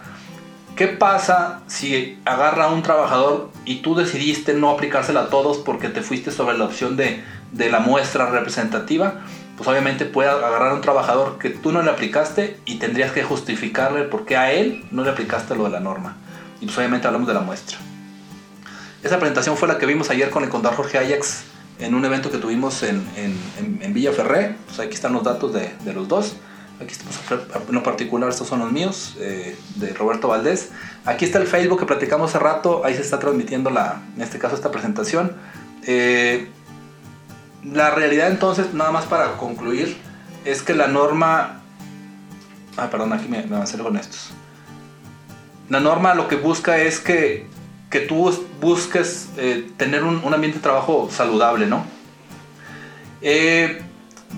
¿Qué pasa si agarra a un trabajador y tú decidiste no aplicársela a todos porque te fuiste sobre la opción de la muestra representativa? Pues obviamente puede agarrar a un trabajador que tú no le aplicaste y tendrías que justificarle por qué a él no le aplicaste lo de la norma. Y pues obviamente hablamos de la muestra. Esa presentación fue la que vimos ayer con el contador Jorge Ajax en un evento que tuvimos en, en, en Villa Ferré. Pues aquí están los datos de, de los dos. Aquí estamos en lo particular, estos son los míos, eh, de Roberto Valdés. Aquí está el Facebook que platicamos hace rato, ahí se está transmitiendo la, en este caso esta presentación. Eh, la realidad entonces, nada más para concluir, es que la norma... Ah, perdón, aquí me, me avancé con estos. La norma lo que busca es que, que tú busques eh, tener un, ambiente de trabajo saludable, ¿no? Eh,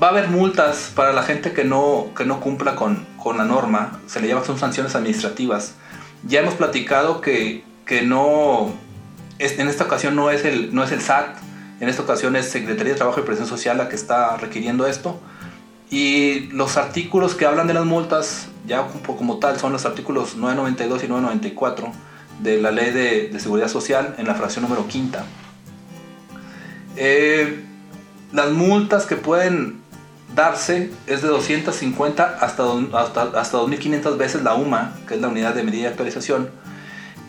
va a haber multas para la gente que no, que no cumpla con, con la norma. Se le llama, son sanciones administrativas. Ya hemos platicado que, que no, en esta ocasión no es, el, no es el SAT En esta ocasión es Secretaría de Trabajo y Presión Social la que está requiriendo esto. Y los artículos que hablan de las multas, ya como tal, son los artículos 992 y 994 de la Ley de, Seguridad Social en la fracción número quinta. Eh, las multas que pueden darse es de 250 hasta, hasta, hasta 2.500 veces la UMA, que es la unidad de medida de actualización.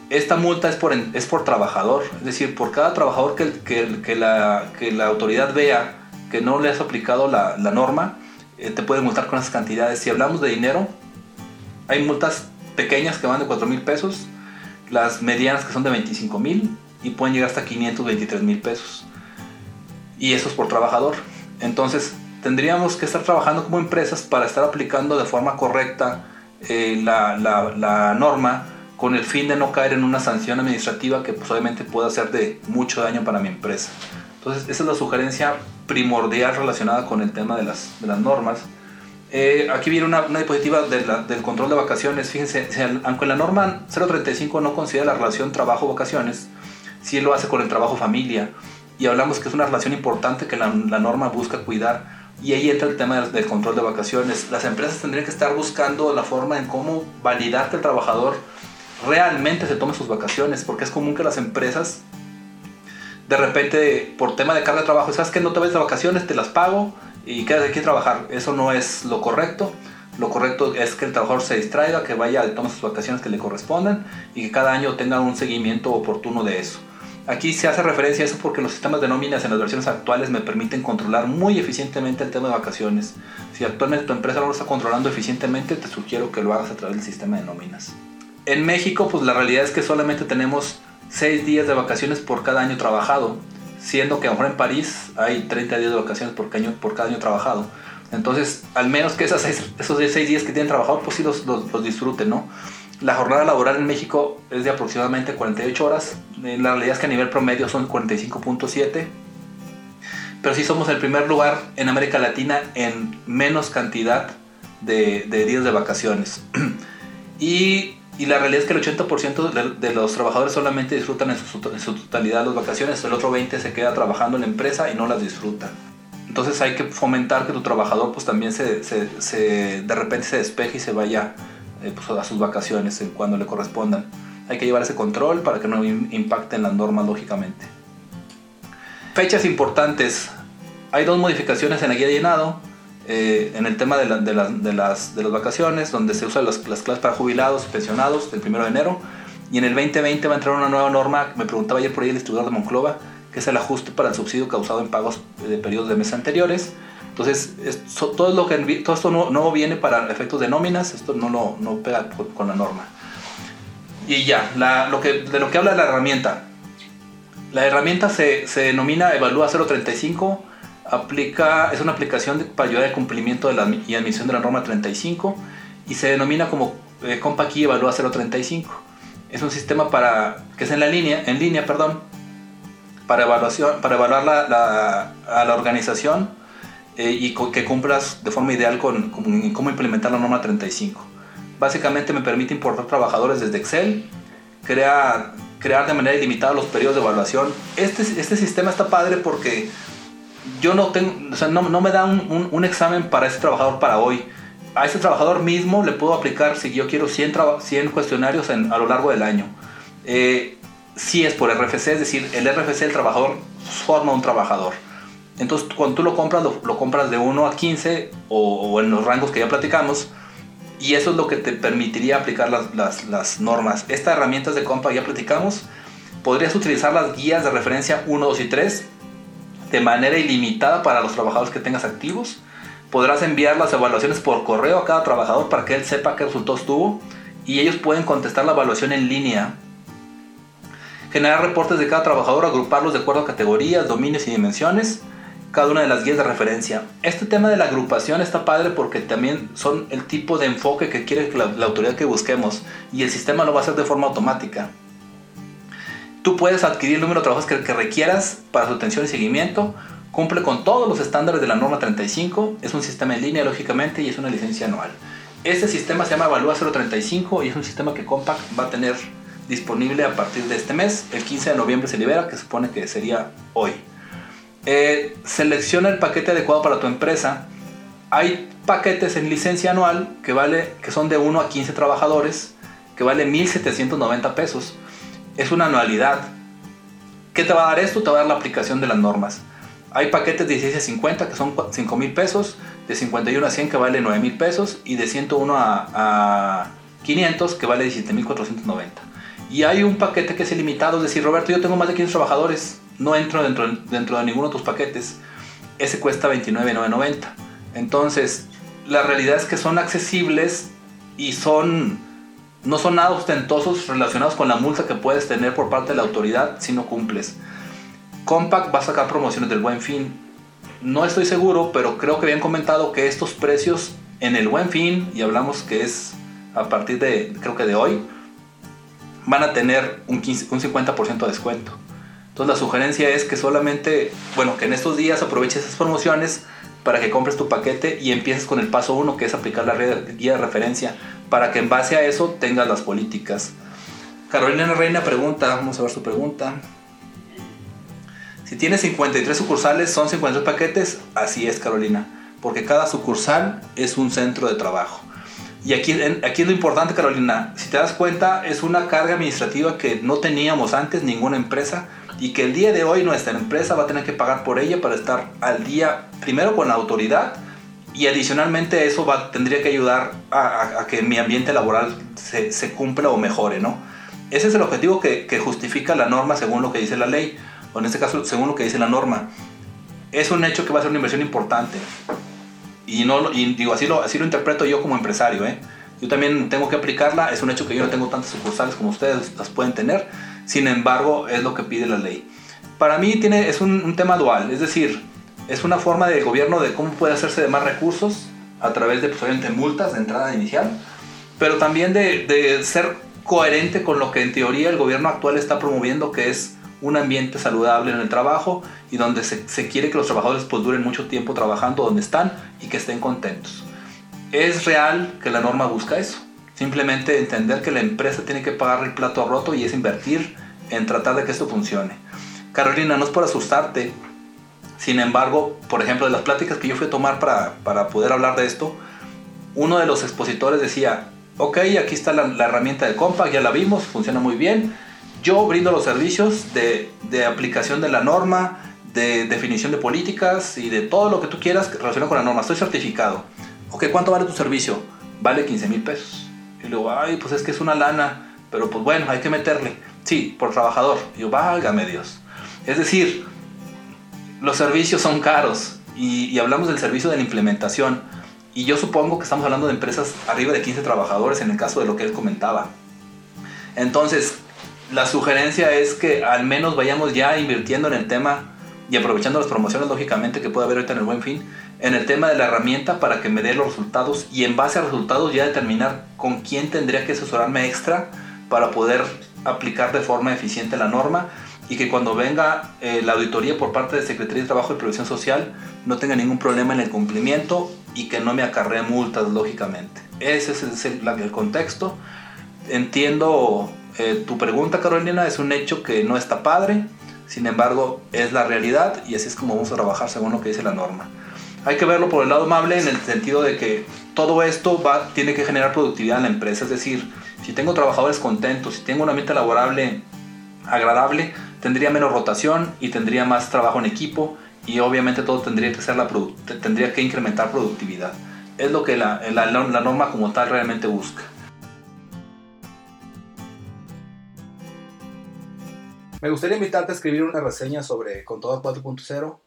Esta multa es por, es por trabajador, es decir, por cada trabajador que, la, que la, autoridad vea que no le has aplicado la, la norma, eh, te puede multar con esas cantidades. Si hablamos de dinero, hay multas pequeñas que van de 4 mil pesos, las medianas que son de 25 mil y pueden llegar hasta 523 mil pesos. Y eso es por trabajador. Entonces, tendríamos que estar trabajando como empresas para estar aplicando de forma correcta eh, la, la, norma con el fin de no caer en una sanción administrativa que pues, obviamente pueda ser de mucho daño para mi empresa. Entonces, esa es la sugerencia primordial relacionada con el tema de las, de las normas. Eh, aquí viene una, una diapositiva del control de vacaciones. Fíjense, aunque la norma 035 no considera la relación trabajo-vacaciones, sí lo hace con el trabajo-familia. Y hablamos que es una relación importante que la, la norma busca cuidar y ahí entra el tema del, control de vacaciones. Las empresas tendrían que estar buscando la forma en cómo validar que el trabajador realmente se tome sus vacaciones, porque es común que las empresas de repente por tema de carga de trabajo, sabes que no te vas de vacaciones, te las pago y quedas aquí a trabajar. Eso no es lo correcto. Lo correcto es que el trabajador se distraiga, que vaya y tome sus vacaciones que le correspondan y que cada año tenga un seguimiento oportuno de eso. Aquí se hace referencia a eso porque los sistemas de nóminas en las versiones actuales me permiten controlar muy eficientemente el tema de vacaciones. Si actualmente tu empresa no lo está controlando eficientemente, te sugiero que lo hagas a través del sistema de nóminas. En México, pues la realidad es que solamente tenemos 6 días de vacaciones por cada año trabajado, siendo que a lo mejor en París hay 30 días de vacaciones por cada año, por cada año trabajado. Entonces, al menos que esos 6 días que tienen trabajado, pues sí los, los, disfruten, ¿no? La jornada laboral en México es de aproximadamente 48 horas. Eh, la realidad es que a nivel promedio son 45.7. Pero sí somos el primer lugar en América Latina en menos cantidad de, días de vacaciones. <clears throat> y, la realidad es que el 80% de, los trabajadores solamente disfrutan en su, totalidad las vacaciones. El otro 20% se queda trabajando en la empresa y no las disfruta. Entonces hay que fomentar que tu trabajador pues también se, de repente se despeje y se vaya eh, pues, a sus vacaciones cuando le correspondan. Hay que llevar ese control para que no impacten las normas lógicamente. Fechas importantes. Hay dos modificaciones en la guía de llenado. Eh, en el tema de, de, de, las, de las vacaciones, donde se usan las, las clases para jubilados y pensionados del 1 de enero. Y en el 2020 va a entrar una nueva norma, me preguntaba ayer por ahí el distribuidor de Monclova, que es el ajuste para el subsidio causado en pagos de periodos de meses anteriores. Entonces, todo, lo que, todo esto no, viene para efectos de nóminas, esto no, lo, no pega con, la norma. Y ya, lo que, de lo que habla la herramienta. La herramienta se, denomina Evalúa 035, aplica, es una aplicación para ayudar al cumplimiento de la, y admisión de la norma 35 y se denomina como eh, Evalúa 035. Es un sistema para, que es en, la línea, en línea perdón, para, evaluación, para evaluar la, a la organización eh, y que cumplas de forma ideal con, cómo implementar la norma 35. Básicamente me permite importar trabajadores desde Excel, crea, crear de manera ilimitada los periodos de evaluación. Este, este sistema está padre porque yo no, tengo, o sea, no, no, me da un, un, examen para ese trabajador para hoy. A ese trabajador mismo le puedo aplicar, si yo quiero, 100, 100 cuestionarios a lo largo del año. Eh, si es por RFC, es decir, el RFC el trabajador forma un trabajador. Entonces, cuando tú lo compras, lo, compras de 1 a 15 o, en los rangos que ya platicamos. Y eso es lo que te permitiría aplicar las, las, normas. Estas herramientas de compra ya platicamos. Podrías utilizar las guías de referencia 1, 2 y 3 de manera ilimitada para los trabajadores que tengas activos. Podrás enviar las evaluaciones por correo a cada trabajador para que él sepa qué resultados tuvo. Y ellos pueden contestar la evaluación en línea. Generar reportes de cada trabajador, agruparlos de acuerdo a categorías, dominios y dimensiones cada una de las guías de referencia. Este tema de la agrupación está padre porque también son el tipo de enfoque que quiere la, autoridad que busquemos y el sistema lo va a hacer de forma automática. Tú puedes adquirir el número de trabajos que, requieras para su atención y seguimiento, cumple con todos los estándares de la norma 35, es un sistema en línea lógicamente y es una licencia anual. Este sistema se llama Evalúa 035 y es un sistema que Compact va a tener disponible a partir de este mes. El 15 de noviembre se libera, que supone que sería hoy. Eh, selecciona el paquete adecuado para tu empresa. Hay paquetes en licencia anual que, vale, que son de 1 a 15 trabajadores, que vale 1.790 pesos. Es una anualidad. ¿Qué te va a dar esto? Te va a dar la aplicación de las normas. Hay paquetes de 16 a 50 que son 5 mil pesos, de 51 a 100 que vale 9 mil pesos y de 101 a, a 500 que vale 17 mil 490. Y hay un paquete que es ilimitado, es decir, Roberto, yo tengo más de 15 trabajadores, no entro dentro, dentro de ninguno de tus paquetes. Ese cuesta 29,990. Entonces, la realidad es que son accesibles y son no son nada ostentosos relacionados con la multa que puedes tener por parte de la autoridad si no cumples. Compact va a sacar promociones del Buen Fin. No estoy seguro, pero creo que habían comentado que estos precios en el Buen Fin, y hablamos que es a partir de, creo que de hoy, van a tener un, 15, un 50% de descuento. Entonces la sugerencia es que solamente, bueno, que en estos días aproveches esas promociones para que compres tu paquete y empieces con el paso 1, que es aplicar la guía de referencia, para que en base a eso tengas las políticas. Carolina Reina pregunta, vamos a ver su pregunta. Si tienes 53 sucursales, son 53 paquetes. Así es, Carolina, porque cada sucursal es un centro de trabajo. Y aquí, aquí es lo importante, Carolina. Si te das cuenta, es una carga administrativa que no teníamos antes ninguna empresa y que el día de hoy nuestra empresa va a tener que pagar por ella para estar al día, primero con la autoridad y adicionalmente eso va, tendría que ayudar a, que mi ambiente laboral se, se, cumpla o mejore, ¿no? Ese es el objetivo que, que justifica la norma según lo que dice la ley o en este caso según lo que dice la norma, es un hecho que va a ser una inversión importante. Y, no, y digo, así lo, así lo interpreto yo como empresario. ¿eh? Yo también tengo que aplicarla, es un hecho que yo no tengo tantas sucursales como ustedes las pueden tener, sin embargo es lo que pide la ley. Para mí tiene, es un, tema dual, es decir, es una forma de gobierno de cómo puede hacerse de más recursos a través de pues, multas de entrada inicial, pero también de, de ser coherente con lo que en teoría el gobierno actual está promoviendo, que es un ambiente saludable en el trabajo y donde se, quiere que los trabajadores pues duren mucho tiempo trabajando donde están y que estén contentos. Es real que la norma busca eso. Simplemente entender que la empresa tiene que pagar el plato roto y es invertir en tratar de que esto funcione. Carolina, no es por asustarte. Sin embargo, por ejemplo, de las pláticas que yo fui a tomar para, para poder hablar de esto, uno de los expositores decía, ok, aquí está la, herramienta de Compact, ya la vimos, funciona muy bien, yo brindo los servicios de, de, aplicación de la norma, de definición de políticas y de todo lo que tú quieras relacionado con la norma. Estoy certificado. Ok, ¿cuánto vale tu servicio? Vale 15 mil pesos. Y luego, ay, pues es que es una lana, pero pues bueno, hay que meterle. Sí, por trabajador. Y yo, válgame Dios. Es decir, los servicios son caros y, y hablamos del servicio de la implementación. Y yo supongo que estamos hablando de empresas arriba de 15 trabajadores en el caso de lo que él comentaba. Entonces, la sugerencia es que al menos vayamos ya invirtiendo en el tema y aprovechando las promociones lógicamente que puede haber ahorita en el buen fin, en el tema de la herramienta para que me dé los resultados y en base a resultados ya determinar con quién tendría que asesorarme extra para poder aplicar de forma eficiente la norma y que cuando venga eh, la auditoría por parte de Secretaría de Trabajo y Previsión Social no tenga ningún problema en el cumplimiento y que no me acarree multas lógicamente. Ese es el, el contexto. Entiendo eh, tu pregunta, Carolina, es un hecho que no está padre, sin embargo, es la realidad y así es como vamos a trabajar según lo que dice la norma. Hay que verlo por el lado amable en el sentido de que todo esto va, tiene que generar productividad en la empresa, es decir, si tengo trabajadores contentos, si tengo un ambiente laborable agradable, tendría menos rotación y tendría más trabajo en equipo y obviamente todo tendría que, ser la tendría que incrementar productividad. Es lo que la, la norma como tal realmente busca. Me gustaría invitarte a escribir una reseña sobre Contador 4.0.